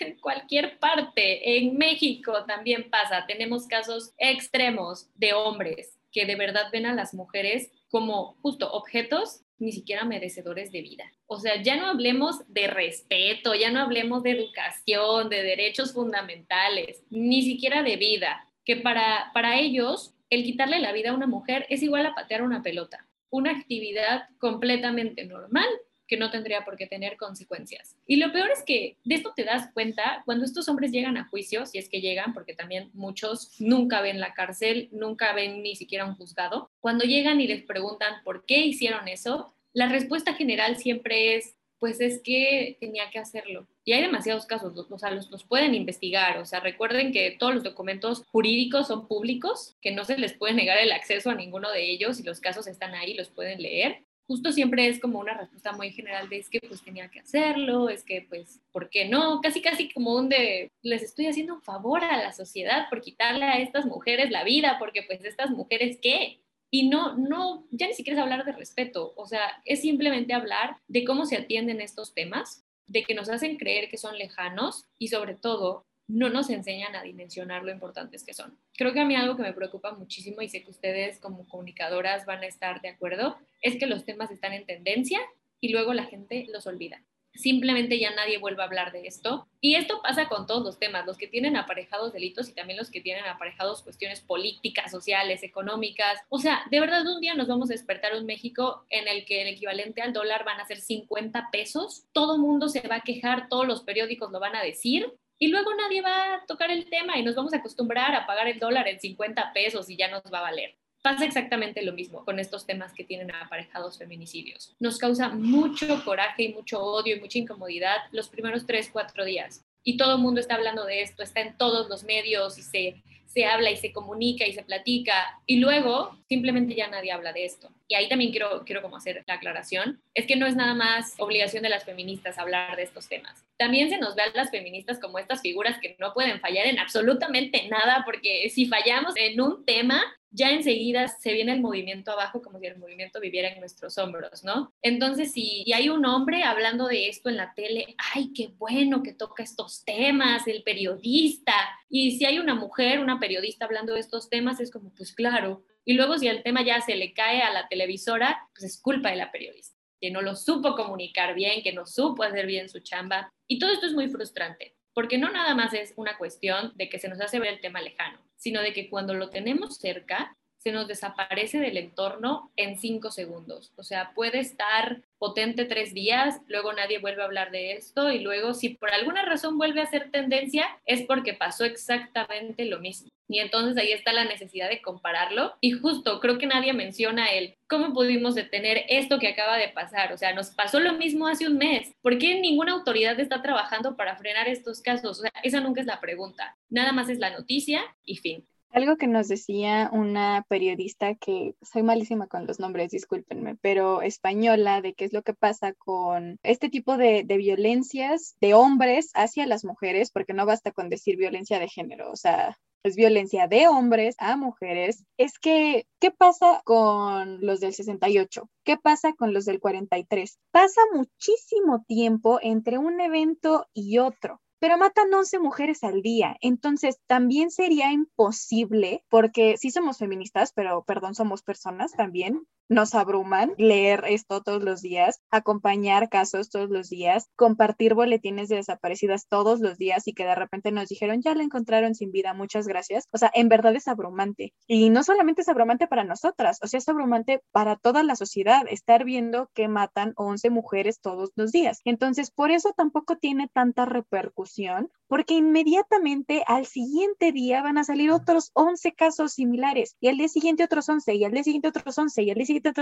en cualquier parte, en México también pasa. Tenemos casos extremos de hombres que de verdad ven a las mujeres como justo objetos ni siquiera merecedores de vida. O sea, ya no hablemos de respeto, ya no hablemos de educación, de derechos fundamentales, ni siquiera de vida, que para, para ellos el quitarle la vida a una mujer es igual a patear una pelota, una actividad completamente normal que no tendría por qué tener consecuencias. Y lo peor es que de esto te das cuenta cuando estos hombres llegan a juicio, si es que llegan, porque también muchos nunca ven la cárcel, nunca ven ni siquiera un juzgado, cuando llegan y les preguntan por qué hicieron eso, la respuesta general siempre es, pues es que tenía que hacerlo. Y hay demasiados casos, o sea, los, los, pueden investigar, o sea, recuerden que todos los documentos jurídicos son públicos, que no se les puede negar el acceso a ninguno de ellos y los casos están ahí, los pueden leer justo siempre es como una respuesta muy general de es que pues tenía que hacerlo, es que pues, ¿por qué no? Casi, casi como un de, les estoy haciendo un favor a la sociedad por quitarle a estas mujeres la vida, porque pues estas mujeres, ¿qué? Y no, no, ya ni siquiera es hablar de respeto, o sea, es simplemente hablar de cómo se atienden estos temas, de que nos hacen creer que son lejanos y sobre todo no nos enseñan a dimensionar lo importantes que son. Creo que a mí algo que me preocupa muchísimo y sé que ustedes como comunicadoras van a estar de acuerdo es que los temas están en tendencia y luego la gente los olvida. Simplemente ya nadie vuelve a hablar de esto. Y esto pasa con todos los temas, los que tienen aparejados delitos y también los que tienen aparejados cuestiones políticas, sociales, económicas. O sea, de verdad un día nos vamos a despertar un México en el que el equivalente al dólar van a ser 50 pesos. Todo mundo se va a quejar, todos los periódicos lo van a decir y luego nadie va a tocar el tema y nos vamos a acostumbrar a pagar el dólar en 50 pesos y ya nos va a valer. Pasa exactamente lo mismo con estos temas que tienen aparejados feminicidios. Nos causa mucho coraje y mucho odio y mucha incomodidad los primeros 3, 4 días. Y todo el mundo está hablando de esto, está en todos los medios y se se habla y se comunica y se platica y luego simplemente ya nadie habla de esto. Y ahí también quiero, quiero como hacer la aclaración, es que no es nada más obligación de las feministas hablar de estos temas. También se nos ve a las feministas como estas figuras que no pueden fallar en absolutamente nada, porque si fallamos en un tema, ya enseguida se viene el movimiento abajo como si el movimiento viviera en nuestros hombros, ¿no? Entonces, si hay un hombre hablando de esto en la tele, ay, qué bueno que toca estos temas, el periodista. Y si hay una mujer, una periodista hablando de estos temas, es como, pues claro. Y luego si el tema ya se le cae a la televisora, pues es culpa de la periodista, que no lo supo comunicar bien, que no supo hacer bien su chamba. Y todo esto es muy frustrante, porque no nada más es una cuestión de que se nos hace ver el tema lejano sino de que cuando lo tenemos cerca, se nos desaparece del entorno en cinco segundos. O sea, puede estar potente tres días, luego nadie vuelve a hablar de esto y luego si por alguna razón vuelve a ser tendencia es porque pasó exactamente lo mismo. Y entonces ahí está la necesidad de compararlo. Y justo creo que nadie menciona el cómo pudimos detener esto que acaba de pasar. O sea, nos pasó lo mismo hace un mes. ¿Por qué ninguna autoridad está trabajando para frenar estos casos? O sea, esa nunca es la pregunta. Nada más es la noticia y fin. Algo que nos decía una periodista que soy malísima con los nombres, discúlpenme, pero española, de qué es lo que pasa con este tipo de, de, violencias de hombres hacia las mujeres, porque no basta con decir violencia de género, o sea, es violencia de hombres a mujeres, es que, ¿qué pasa con los del 68? ¿Qué pasa con los del 43? Pasa muchísimo tiempo entre un evento y otro pero matan 11 mujeres al día. Entonces, también sería imposible, porque sí somos feministas, pero perdón, somos personas también, nos abruman leer esto todos los días, acompañar casos todos los días, compartir boletines de desaparecidas todos los días y que de repente nos dijeron, ya la encontraron sin vida, muchas gracias. O sea, en verdad es abrumante. Y no solamente es abrumante para nosotras, o sea, es abrumante para toda la sociedad estar viendo que matan 11 mujeres todos los días. Entonces, por eso tampoco tiene tanta repercusión, porque inmediatamente al siguiente día van a salir otros 11 casos similares y al día siguiente otros 11 y al día siguiente otros 11 y al día siguiente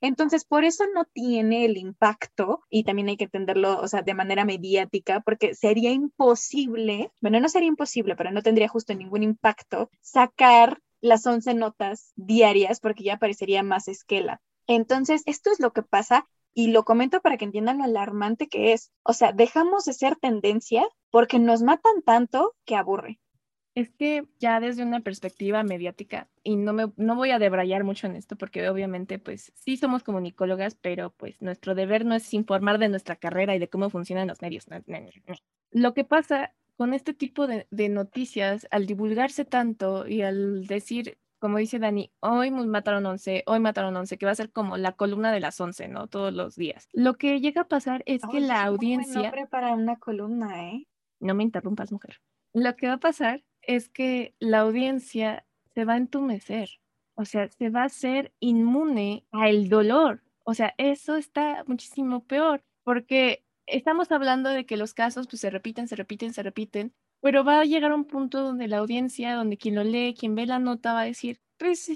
entonces, por eso no tiene el impacto y también hay que entenderlo, o sea, de manera mediática, porque sería imposible, bueno, no sería imposible, pero no tendría justo ningún impacto sacar las 11 notas diarias porque ya parecería más esquela. Entonces, esto es lo que pasa y lo comento para que entiendan lo alarmante que es. O sea, dejamos de ser tendencia porque nos matan tanto que aburre. Es que ya desde una perspectiva mediática, y no me no voy a debrayar mucho en esto porque obviamente pues sí somos comunicólogas, pero pues nuestro deber no es informar de nuestra carrera y de cómo funcionan los medios. Lo que pasa con este tipo de, de noticias, al divulgarse tanto y al decir, como dice Dani, hoy mataron 11, hoy mataron 11, que va a ser como la columna de las 11, ¿no? Todos los días. Lo que llega a pasar es que la audiencia... No para una columna, ¿eh? No me interrumpas, mujer. Lo que va a pasar es que la audiencia se va a entumecer, o sea, se va a hacer inmune al dolor. O sea, eso está muchísimo peor, porque estamos hablando de que los casos pues, se repiten, se repiten, se repiten, pero va a llegar un punto donde la audiencia, donde quien lo lee, quien ve la nota va a decir, pues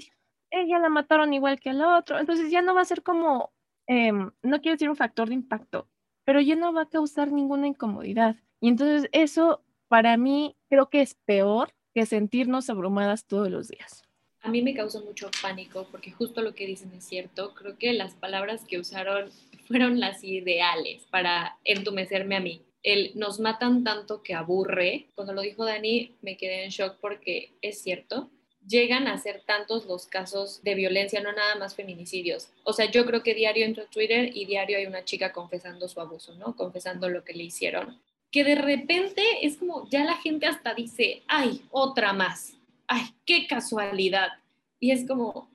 ella la mataron igual que al otro, entonces ya no va a ser como, em, no quiero decir un factor de impacto, pero ya no va a causar ninguna incomodidad. Y entonces eso para mí creo que es peor que sentirnos abrumadas todos los días. A mí me causó mucho pánico porque justo lo que dicen es cierto. Creo que las palabras que usaron fueron las ideales para entumecerme a mí. El nos matan tanto que aburre. Cuando lo dijo Dani me quedé en shock porque es cierto. Llegan a ser tantos los casos de violencia, no nada más feminicidios. O sea, yo creo que diario entro a Twitter y diario hay una chica confesando su abuso, ¿no? Confesando lo que le hicieron que de repente es como, ya la gente hasta dice, ay, otra más, ay, qué casualidad. Y es como,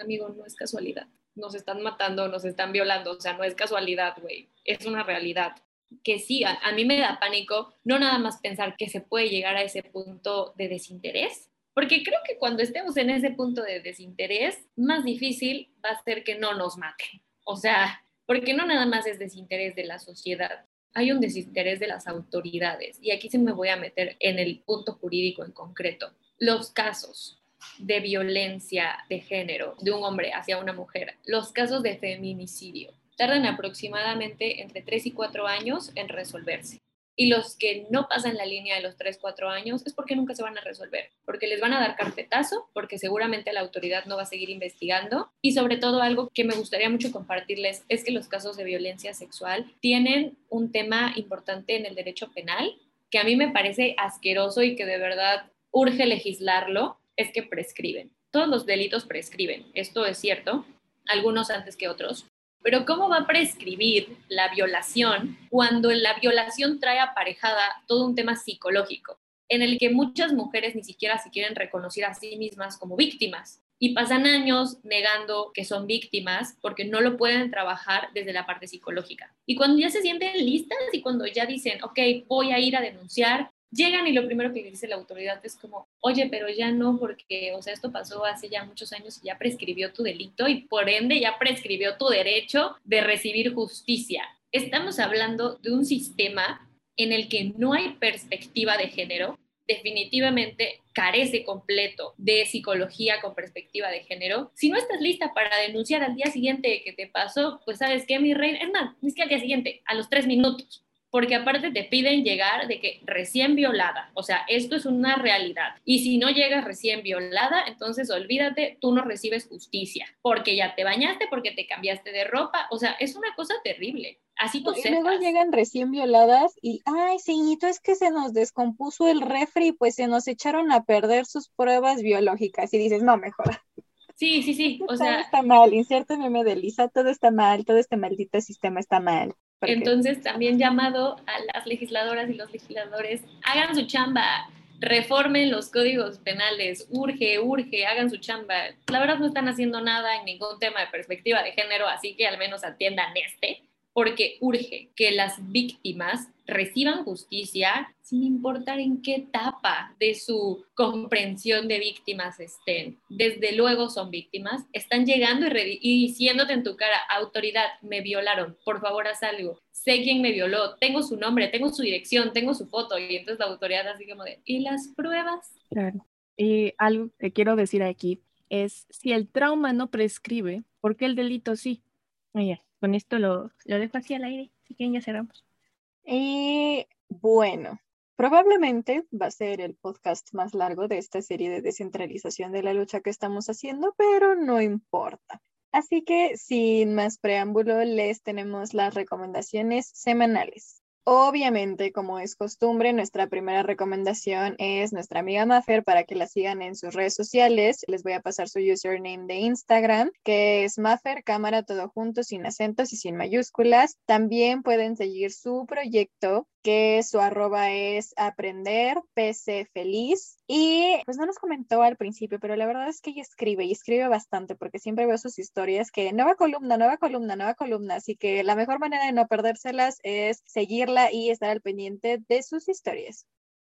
amigo, no es casualidad. Nos están matando, nos están violando, o sea, no es casualidad, güey, es una realidad. Que sí, a, a, mí me da pánico no nada más pensar que se puede llegar a ese punto de desinterés, porque creo que cuando estemos en ese punto de desinterés, más difícil va a ser que no nos maten. O sea, porque no nada más es desinterés de la sociedad, hay un desinterés de las autoridades. Y aquí se me voy a meter en el punto jurídico en concreto. Los casos de violencia de género de un hombre hacia una mujer, los casos de feminicidio, tardan aproximadamente entre 3 y 4 años en resolverse y los que no pasan la línea de los 3, 4 años es porque nunca se van a resolver, porque les van a dar carpetazo, porque seguramente la autoridad no va a seguir investigando y sobre todo algo que me gustaría mucho compartirles es que los casos de violencia sexual tienen un tema importante en el derecho penal que a mí me parece asqueroso y que de verdad urge legislarlo, es que prescriben. Todos los delitos prescriben, esto es cierto, algunos antes que otros, pero ¿cómo va a prescribir la violación cuando la violación trae aparejada todo un tema psicológico, en el que muchas mujeres ni siquiera se quieren reconocer a sí mismas como víctimas? Y pasan años negando que son víctimas porque no lo pueden trabajar desde la parte psicológica. Y cuando ya se sienten listas y cuando ya dicen, ok, voy a ir a denunciar, llegan y lo primero que dice la autoridad es como, oye, pero ya no, porque, o sea, esto pasó hace ya muchos años y ya prescribió tu delito y por ende ya prescribió tu derecho de recibir justicia. Estamos hablando de un sistema en el que no hay perspectiva de género, definitivamente carece completo de psicología con perspectiva de género. Si no estás lista para denunciar al día siguiente que te pasó, pues sabes que mi reina, es más, ni siquiera al día siguiente, a los tres minutos porque aparte te piden llegar de que recién violada, o sea, esto es una realidad. Y si no llegas recién violada, entonces olvídate, tú no recibes justicia, porque ya te bañaste, porque te cambiaste de ropa, o sea, es una cosa terrible. Así tú Y luego llegan recién violadas y, ay, señito, es que se nos descompuso el refri, pues se nos echaron a perder sus pruebas biológicas. Y dices, no, mejor. Sí, sí, sí. O todo sea, está mal, inserta meme de Lisa, todo está mal, todo este maldito sistema está mal. Entonces también llamado a las legisladoras y los legisladores, hagan su chamba, reformen los códigos penales, urge, urge, hagan su chamba. La verdad no están haciendo nada en ningún tema de perspectiva de género, así que al menos atiendan este, porque urge que las víctimas reciban justicia sin importar en qué etapa de su comprensión de víctimas estén. Desde luego son víctimas, están llegando y, y diciéndote en tu cara, autoridad, me violaron, por favor haz algo, sé quién me violó, tengo su nombre, tengo su dirección, tengo su foto, y entonces la autoridad así como de, ¿y las pruebas? Claro. Y algo que quiero decir aquí es, si el trauma no prescribe, ¿por qué el delito sí? Oye, con esto lo, lo dejo así al aire, así que ya cerramos. Y bueno, probablemente va a ser el podcast más largo de esta serie de descentralización de la lucha que estamos haciendo, pero no importa. Así que sin más preámbulo, les tenemos las recomendaciones semanales. Obviamente, como es costumbre, nuestra primera recomendación es nuestra amiga Maffer para que la sigan en sus redes sociales. Les voy a pasar su username de Instagram, que es Maffer, cámara todo junto, sin acentos y sin mayúsculas. También pueden seguir su proyecto, que su arroba es aprender PC feliz. Y pues no nos comentó al principio, pero la verdad es que ella escribe y escribe bastante porque siempre veo sus historias que nueva columna, nueva columna, nueva columna. Así que la mejor manera de no perdérselas es seguirla y estar al pendiente de sus historias.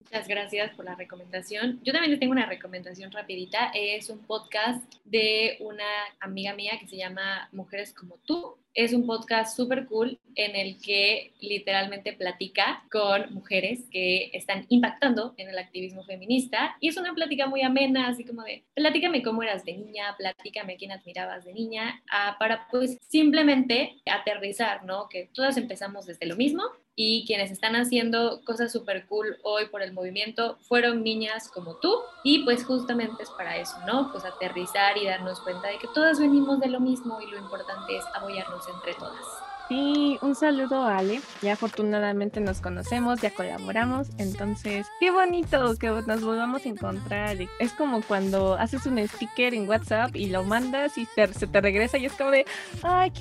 Muchas gracias por la recomendación. Yo también les tengo una recomendación rapidita. Es un podcast de una amiga mía que se llama Mujeres como tú. Es un podcast súper cool en el que literalmente platica con mujeres que están impactando en el activismo feminista y es una plática muy amena, así como de, platícame cómo eras de niña, platícame quién admirabas de niña, ah, para pues simplemente aterrizar, ¿no? Que todas empezamos desde lo mismo y quienes están haciendo cosas súper cool hoy por el movimiento fueron niñas como tú y pues justamente es para eso, ¿no? Pues aterrizar y darnos cuenta de que todas venimos de lo mismo y lo importante es apoyarnos entre todas. Sí, un saludo a Ale. Ya afortunadamente nos conocemos, ya colaboramos, entonces qué bonito que nos volvamos a encontrar. Es como cuando haces un sticker en WhatsApp y lo mandas y te- se te regresa y es como de, ay, qué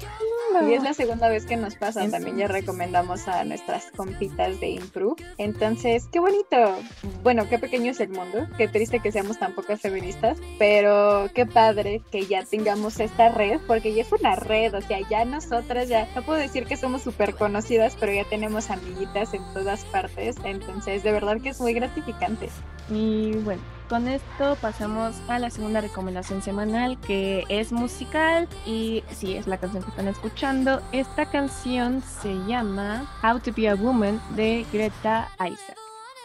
lindo. Y es la segunda vez que nos pasa. Es- También ya recomendamos a nuestras compitas de Improve. Entonces, qué bonito. Bueno, qué pequeño es el mundo. Qué triste que seamos tan pocas feministas. Pero qué padre que ya tengamos esta red, porque ya es una red. O sea, ya nosotras ya no puedo decir que somos súper conocidas, pero ya tenemos amiguitas en todas partes. Entonces, de verdad que es muy gratificante. Y bueno, con esto pasamos a la segunda recomendación semanal que es musical y sí, es la canción que están escuchando. Esta canción se llama How to Be a Woman de Greta Isaac.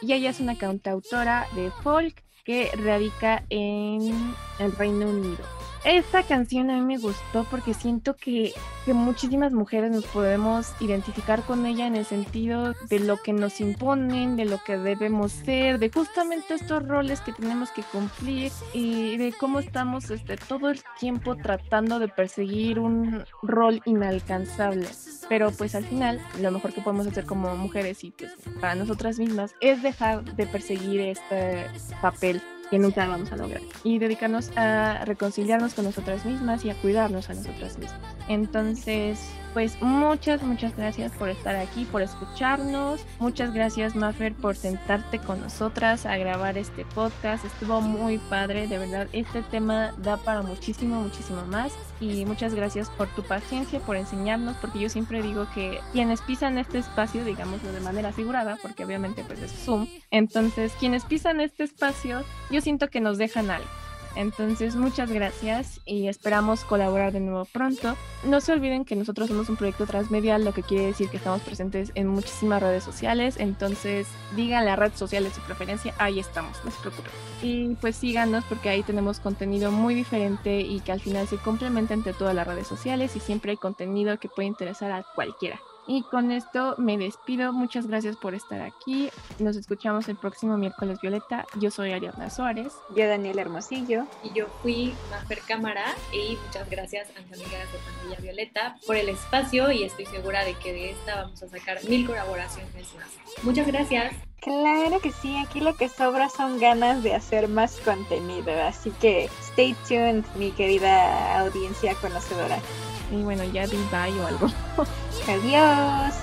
Y ella es una cantautora de folk que radica en el Reino Unido. Esta canción a mí me gustó porque siento que, que muchísimas mujeres nos podemos identificar con ella en el sentido de lo que nos imponen, de lo que debemos ser, de justamente estos roles que tenemos que cumplir y de cómo estamos este, todo el tiempo tratando de perseguir un rol inalcanzable. Pero pues al final lo mejor que podemos hacer como mujeres y pues para nosotras mismas es dejar de perseguir este papel que nunca vamos a lograr y dedicarnos a reconciliarnos con nosotras mismas y a cuidarnos a nosotras mismas. Entonces, pues muchas, muchas gracias por estar aquí, por escucharnos. Muchas gracias, Maffer, por sentarte con nosotras a grabar este podcast. Estuvo muy padre, de verdad. Este tema da para muchísimo, muchísimo más. Y muchas gracias por tu paciencia, por enseñarnos, porque yo siempre digo que quienes pisan este espacio, digámoslo de manera figurada, porque obviamente pues es Zoom, entonces quienes pisan este espacio, yo siento que nos dejan algo. Entonces, muchas gracias y esperamos colaborar de nuevo pronto. No se olviden que nosotros somos un proyecto transmedial, lo que quiere decir que estamos presentes en muchísimas redes sociales. Entonces, digan la red social de su preferencia, ahí estamos, no se preocupen. Y pues síganos porque ahí tenemos contenido muy diferente y que al final se complementa entre todas las redes sociales y siempre hay contenido que puede interesar a cualquiera. Y con esto me despido. Muchas gracias por estar aquí. Nos escuchamos el próximo miércoles, Violeta. Yo soy Ariadna Suárez. Yo, Daniel Hermosillo. Y yo fui Mafer Cámara. Y muchas gracias a mis amigas de Pandilla Violeta por el espacio. Y estoy segura de que de esta vamos a sacar mil colaboraciones más. Muchas gracias. Claro que sí, aquí lo que sobra son ganas de hacer más contenido, así que stay tuned, mi querida audiencia conocedora. Y bueno, ya di bye o algo. Adiós.